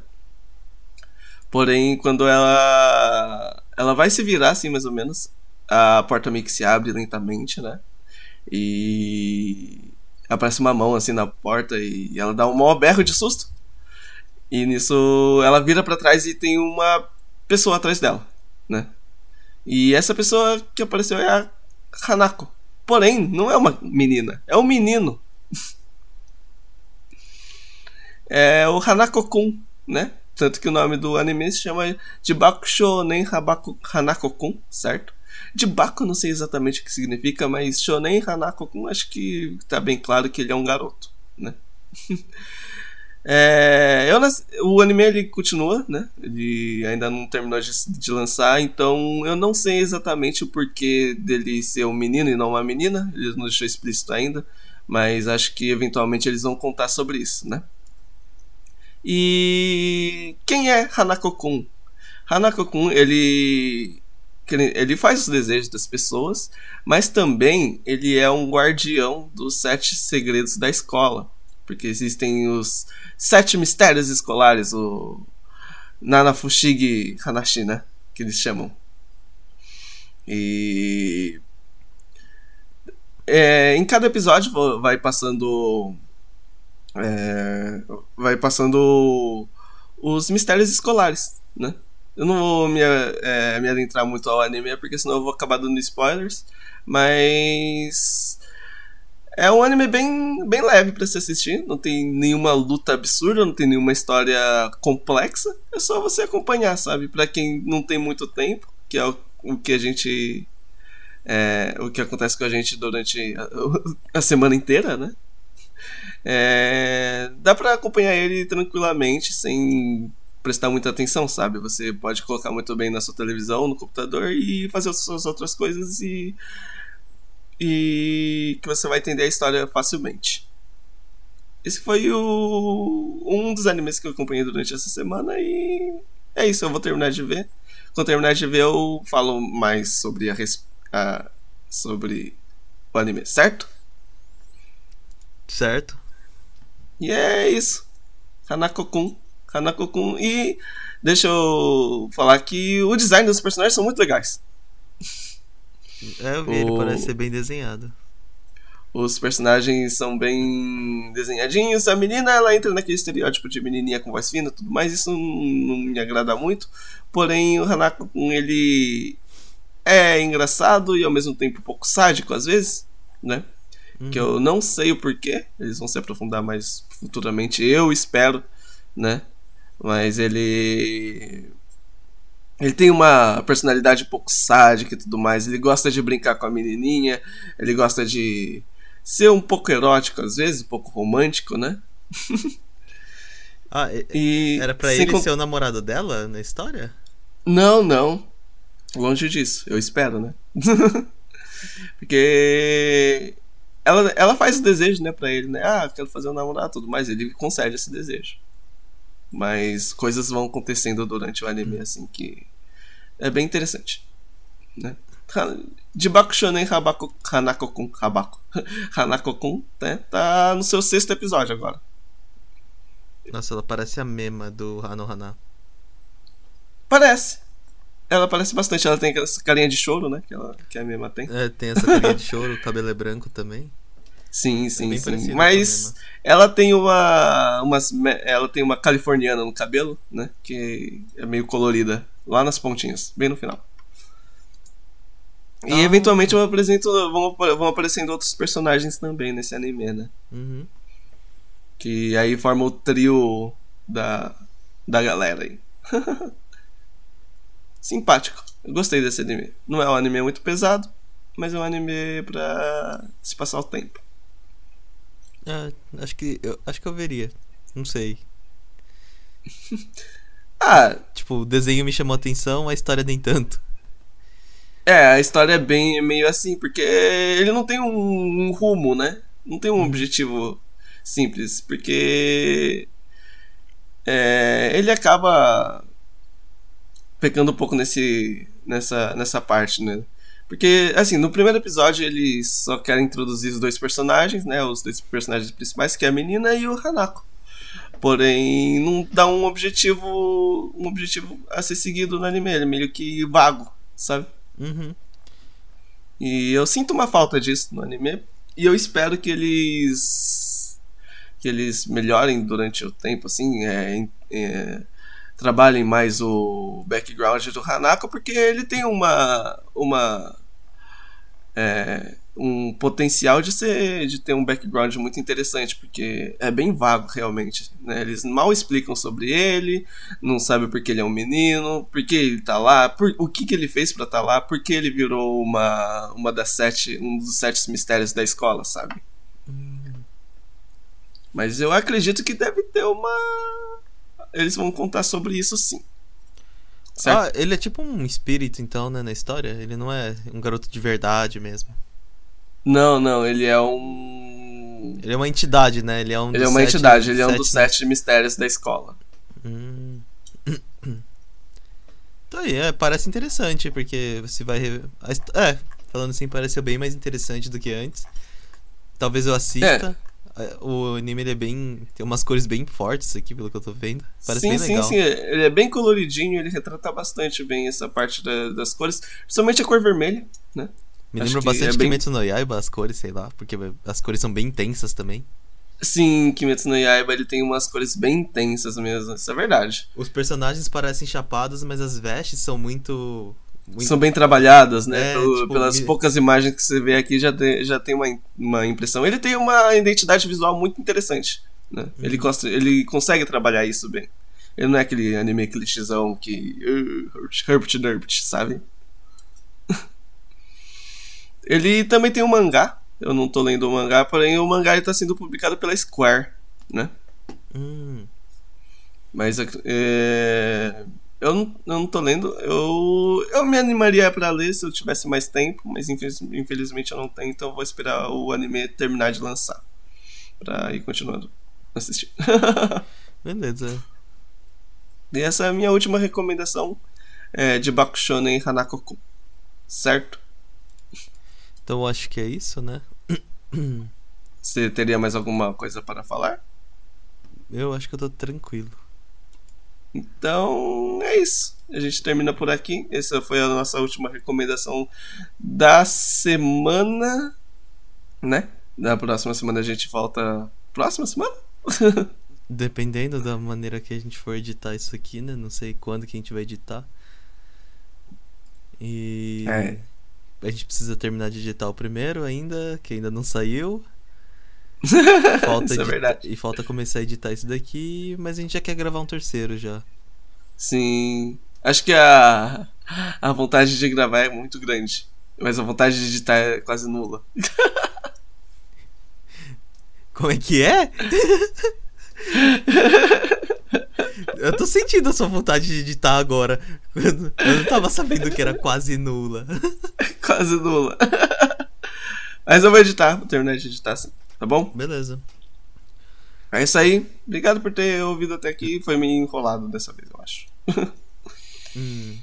Porém, quando ela ela vai se virar assim, mais ou menos, a porta meio que se abre lentamente, né? E aparece uma mão assim na porta e ela dá um maior berro de susto. E nisso ela vira pra trás e tem uma pessoa atrás dela, né? E essa pessoa que apareceu é a Hanako. Porém, não é uma menina, é um menino. [laughs] é o Hanako-kun, né? Tanto que o nome do anime se chama Jibakusho Nen Habaku- Hanako-kun, certo? Jibaku não sei exatamente o que significa, mas Shonen Hanako-kun acho que tá bem claro que ele é um garoto, né? [laughs] É, eu o anime ele continua, né? Ele ainda não terminou de, de lançar, então eu não sei exatamente o porquê dele ser um menino e não uma menina. Ele não deixou explícito ainda, mas acho que eventualmente eles vão contar sobre isso, né? E quem é Hanako-kun? Hanako-kun, ele ele faz os desejos das pessoas, mas também ele é um guardião dos sete segredos da escola, porque existem os sete mistérios escolares, o Nanafushigi Hanashi, né, que eles chamam. E é, em cada episódio vai passando é, vai passando os mistérios escolares, né? Eu não vou me, é, me adentrar muito ao anime, porque senão eu vou acabar dando spoilers. Mas. É um anime bem, bem leve pra se assistir. Não tem nenhuma luta absurda, não tem nenhuma história complexa. É só você acompanhar, sabe? Pra quem não tem muito tempo, que é o, o que a gente. É, o que acontece com a gente durante a, a semana inteira, né? É, dá pra acompanhar ele tranquilamente, sem prestar muita atenção, sabe? Você pode colocar muito bem na sua televisão, no computador e fazer as suas outras coisas e e que você vai entender a história facilmente. Esse foi o um dos animes que eu acompanhei durante essa semana e é isso, eu vou terminar de ver. Quando terminar de ver, eu falo mais sobre a, a sobre o anime, certo? Certo? E é isso. Hanako-kun. Hanako-kun. E deixa eu falar que o design dos personagens são muito legais. É, eu vi, ele O- parece ser bem desenhado. Os personagens são bem desenhadinhos. A menina, ela entra naquele estereótipo de menininha com voz fina tudo mais. Isso não, não me agrada muito. Porém, o Hanako, ele é engraçado e ao mesmo tempo um pouco sádico às vezes, né? Uhum. Que eu não sei o porquê. Eles vão se aprofundar mais futuramente, eu espero, né? Mas ele ele tem uma personalidade um pouco sádica e tudo mais. Ele gosta de brincar com a menininha. Ele gosta de ser um pouco erótico às vezes, um pouco romântico, né? [laughs] ah, e era para ele ser o namorado dela na história? Não, não. Longe disso, eu espero, né? [laughs] Porque ela, ela faz o desejo, né, pra ele, né? Ah, quero fazer um namorado tudo mais. Ele concede esse desejo. Mas coisas vão acontecendo durante o anime, assim, que é bem interessante. Né? De Bakushonen Habako, Hanako-kun, Habako, [laughs] Hanako-kun, né? Tá no seu sexto episódio agora. Nossa, ela parece a mema do Hanohana. Parece. Ela parece bastante. Ela tem essa carinha de choro, né? Que, ela, que a mema tem. É, tem essa carinha de choro, o cabelo é branco também. Sim, sim, é sim. Mas ela tem uma, umas, ela tem uma californiana no cabelo, né? Que é meio colorida lá nas pontinhas, bem no final. E ah. eventualmente vão, apresento, vão, vão aparecendo outros personagens também nesse anime, né? Uhum. Que aí forma o trio da, da galera aí. [laughs] Simpático. Eu gostei desse anime. Não é um anime muito pesado, mas é um anime pra se passar o tempo. Ah, acho que eu acho que eu veria. Não sei. [laughs] ah, tipo, o desenho me chamou a atenção, a história nem tanto. É, a história é bem meio assim, porque ele não tem um, um rumo, né? Não tem um hum. objetivo simples, porque é, ele acaba pecando um pouco nesse, nessa, nessa parte, né? Porque, assim, no primeiro episódio eles só querem introduzir os dois personagens, né? Os dois personagens principais, que é a menina e o Hanako. Porém, não dá um objetivo. um objetivo a ser seguido no anime. Ele é meio que vago, sabe? Uhum. E eu sinto uma falta disso no anime. E eu espero que eles. que eles melhorem durante o tempo, assim. É, é, trabalhem mais o background do Hanako, porque ele tem uma. uma é, um potencial de ser de ter um background muito interessante porque é bem vago realmente né? eles mal explicam sobre ele não sabe por que ele é um menino por que ele tá lá por, o que, que ele fez para estar tá lá por que ele virou uma uma das sete um dos sete mistérios da escola sabe hum. mas eu acredito que deve ter uma eles vão contar sobre isso sim Certo? Ah, ele é tipo um espírito, então, né, na história? Ele não é um garoto de verdade mesmo. Não, não, ele é um. Ele é uma entidade, né? Ele é um Ele é uma sete, entidade, ele é um dos sete mistérios da escola. Hum. [coughs] Então aí, é, parece interessante, porque você vai. É, falando assim, pareceu bem mais interessante do que antes. Talvez eu assista. É. É, o anime ele é bem. Tem umas cores bem fortes aqui, pelo que eu tô vendo. Parece sim, bem sim, legal. Sim, sim, ele é bem coloridinho, ele retrata bastante bem essa parte da, das cores. Principalmente a cor vermelha, né? Me lembra bastante é bem... Kimetsu no Yaiba, as cores, sei lá, porque as cores são bem intensas também. Sim, Kimetsu no Yaiba ele tem umas cores bem intensas mesmo, isso é verdade. Os personagens parecem chapados, mas as vestes são muito muito... São bem trabalhadas, né? É, tipo, pelas poucas imagens que você vê aqui já tem, já tem uma, uma impressão. Ele tem uma identidade visual muito interessante. Né? Uhum. Ele, ele consegue trabalhar isso bem. Ele não é aquele anime clichêzão que. Uh, Herbert Derpt, sabe? [laughs] ele também tem um mangá. Eu não tô lendo o mangá, porém o mangá está sendo publicado pela Square, né? Hum. Mas é, eu não, eu não tô lendo. Eu, eu me animaria para ler se eu tivesse mais tempo, mas infelizmente eu não tenho, então eu vou esperar o anime terminar de lançar. Pra ir continuando assistir. [laughs] Beleza. E essa é a minha última recomendação é, de Bakushonen Hanakoku. Certo? Então acho que é isso, né? Você teria mais alguma coisa para falar? Eu acho que eu tô tranquilo. Então é isso. A gente termina por aqui. Essa foi a nossa última recomendação da semana, né? Na próxima semana a gente volta. Próxima semana? [laughs] Dependendo da maneira que a gente for editar isso aqui, né? Não sei quando que a gente vai editar. E. É. A gente precisa terminar de editar o primeiro ainda, que ainda não saiu. [laughs] Falta Isso é verdade. E falta começar a editar isso daqui, mas a gente já quer gravar um terceiro já. Sim. Acho que a, a vontade de gravar é muito grande. Mas a vontade de editar é quase nula. [laughs] Como é que é? [laughs] Eu tô sentindo a sua vontade de editar agora. Eu não tava sabendo que era quase nula. Quase nula. Mas eu vou editar, vou terminar de editar sim. Tá bom? Beleza. É isso aí. Obrigado por ter ouvido até aqui. Foi meio enrolado dessa vez, eu acho. [laughs] Hum,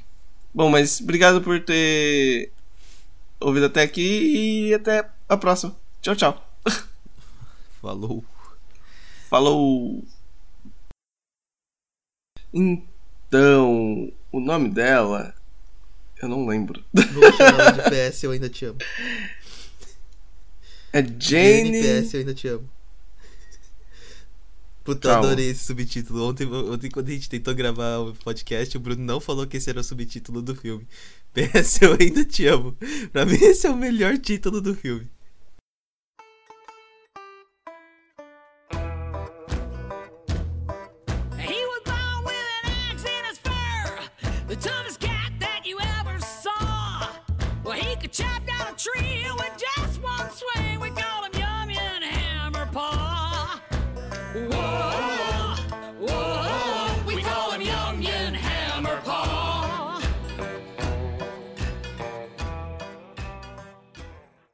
Bom, mas obrigado por ter ouvido até aqui e até a próxima. Tchau, tchau. [laughs] falou. Falou! Então, o nome dela. Eu não lembro. Vou chamar ela de PS, eu ainda te amo. [laughs] É Jane. PS, eu ainda te amo. Puta, Tchau. adorei esse subtítulo. Ontem, ontem, quando a gente tentou gravar o podcast, o Bruno não falou que esse era o subtítulo do filme. PS, eu ainda te amo. Pra mim, esse é o melhor título do filme.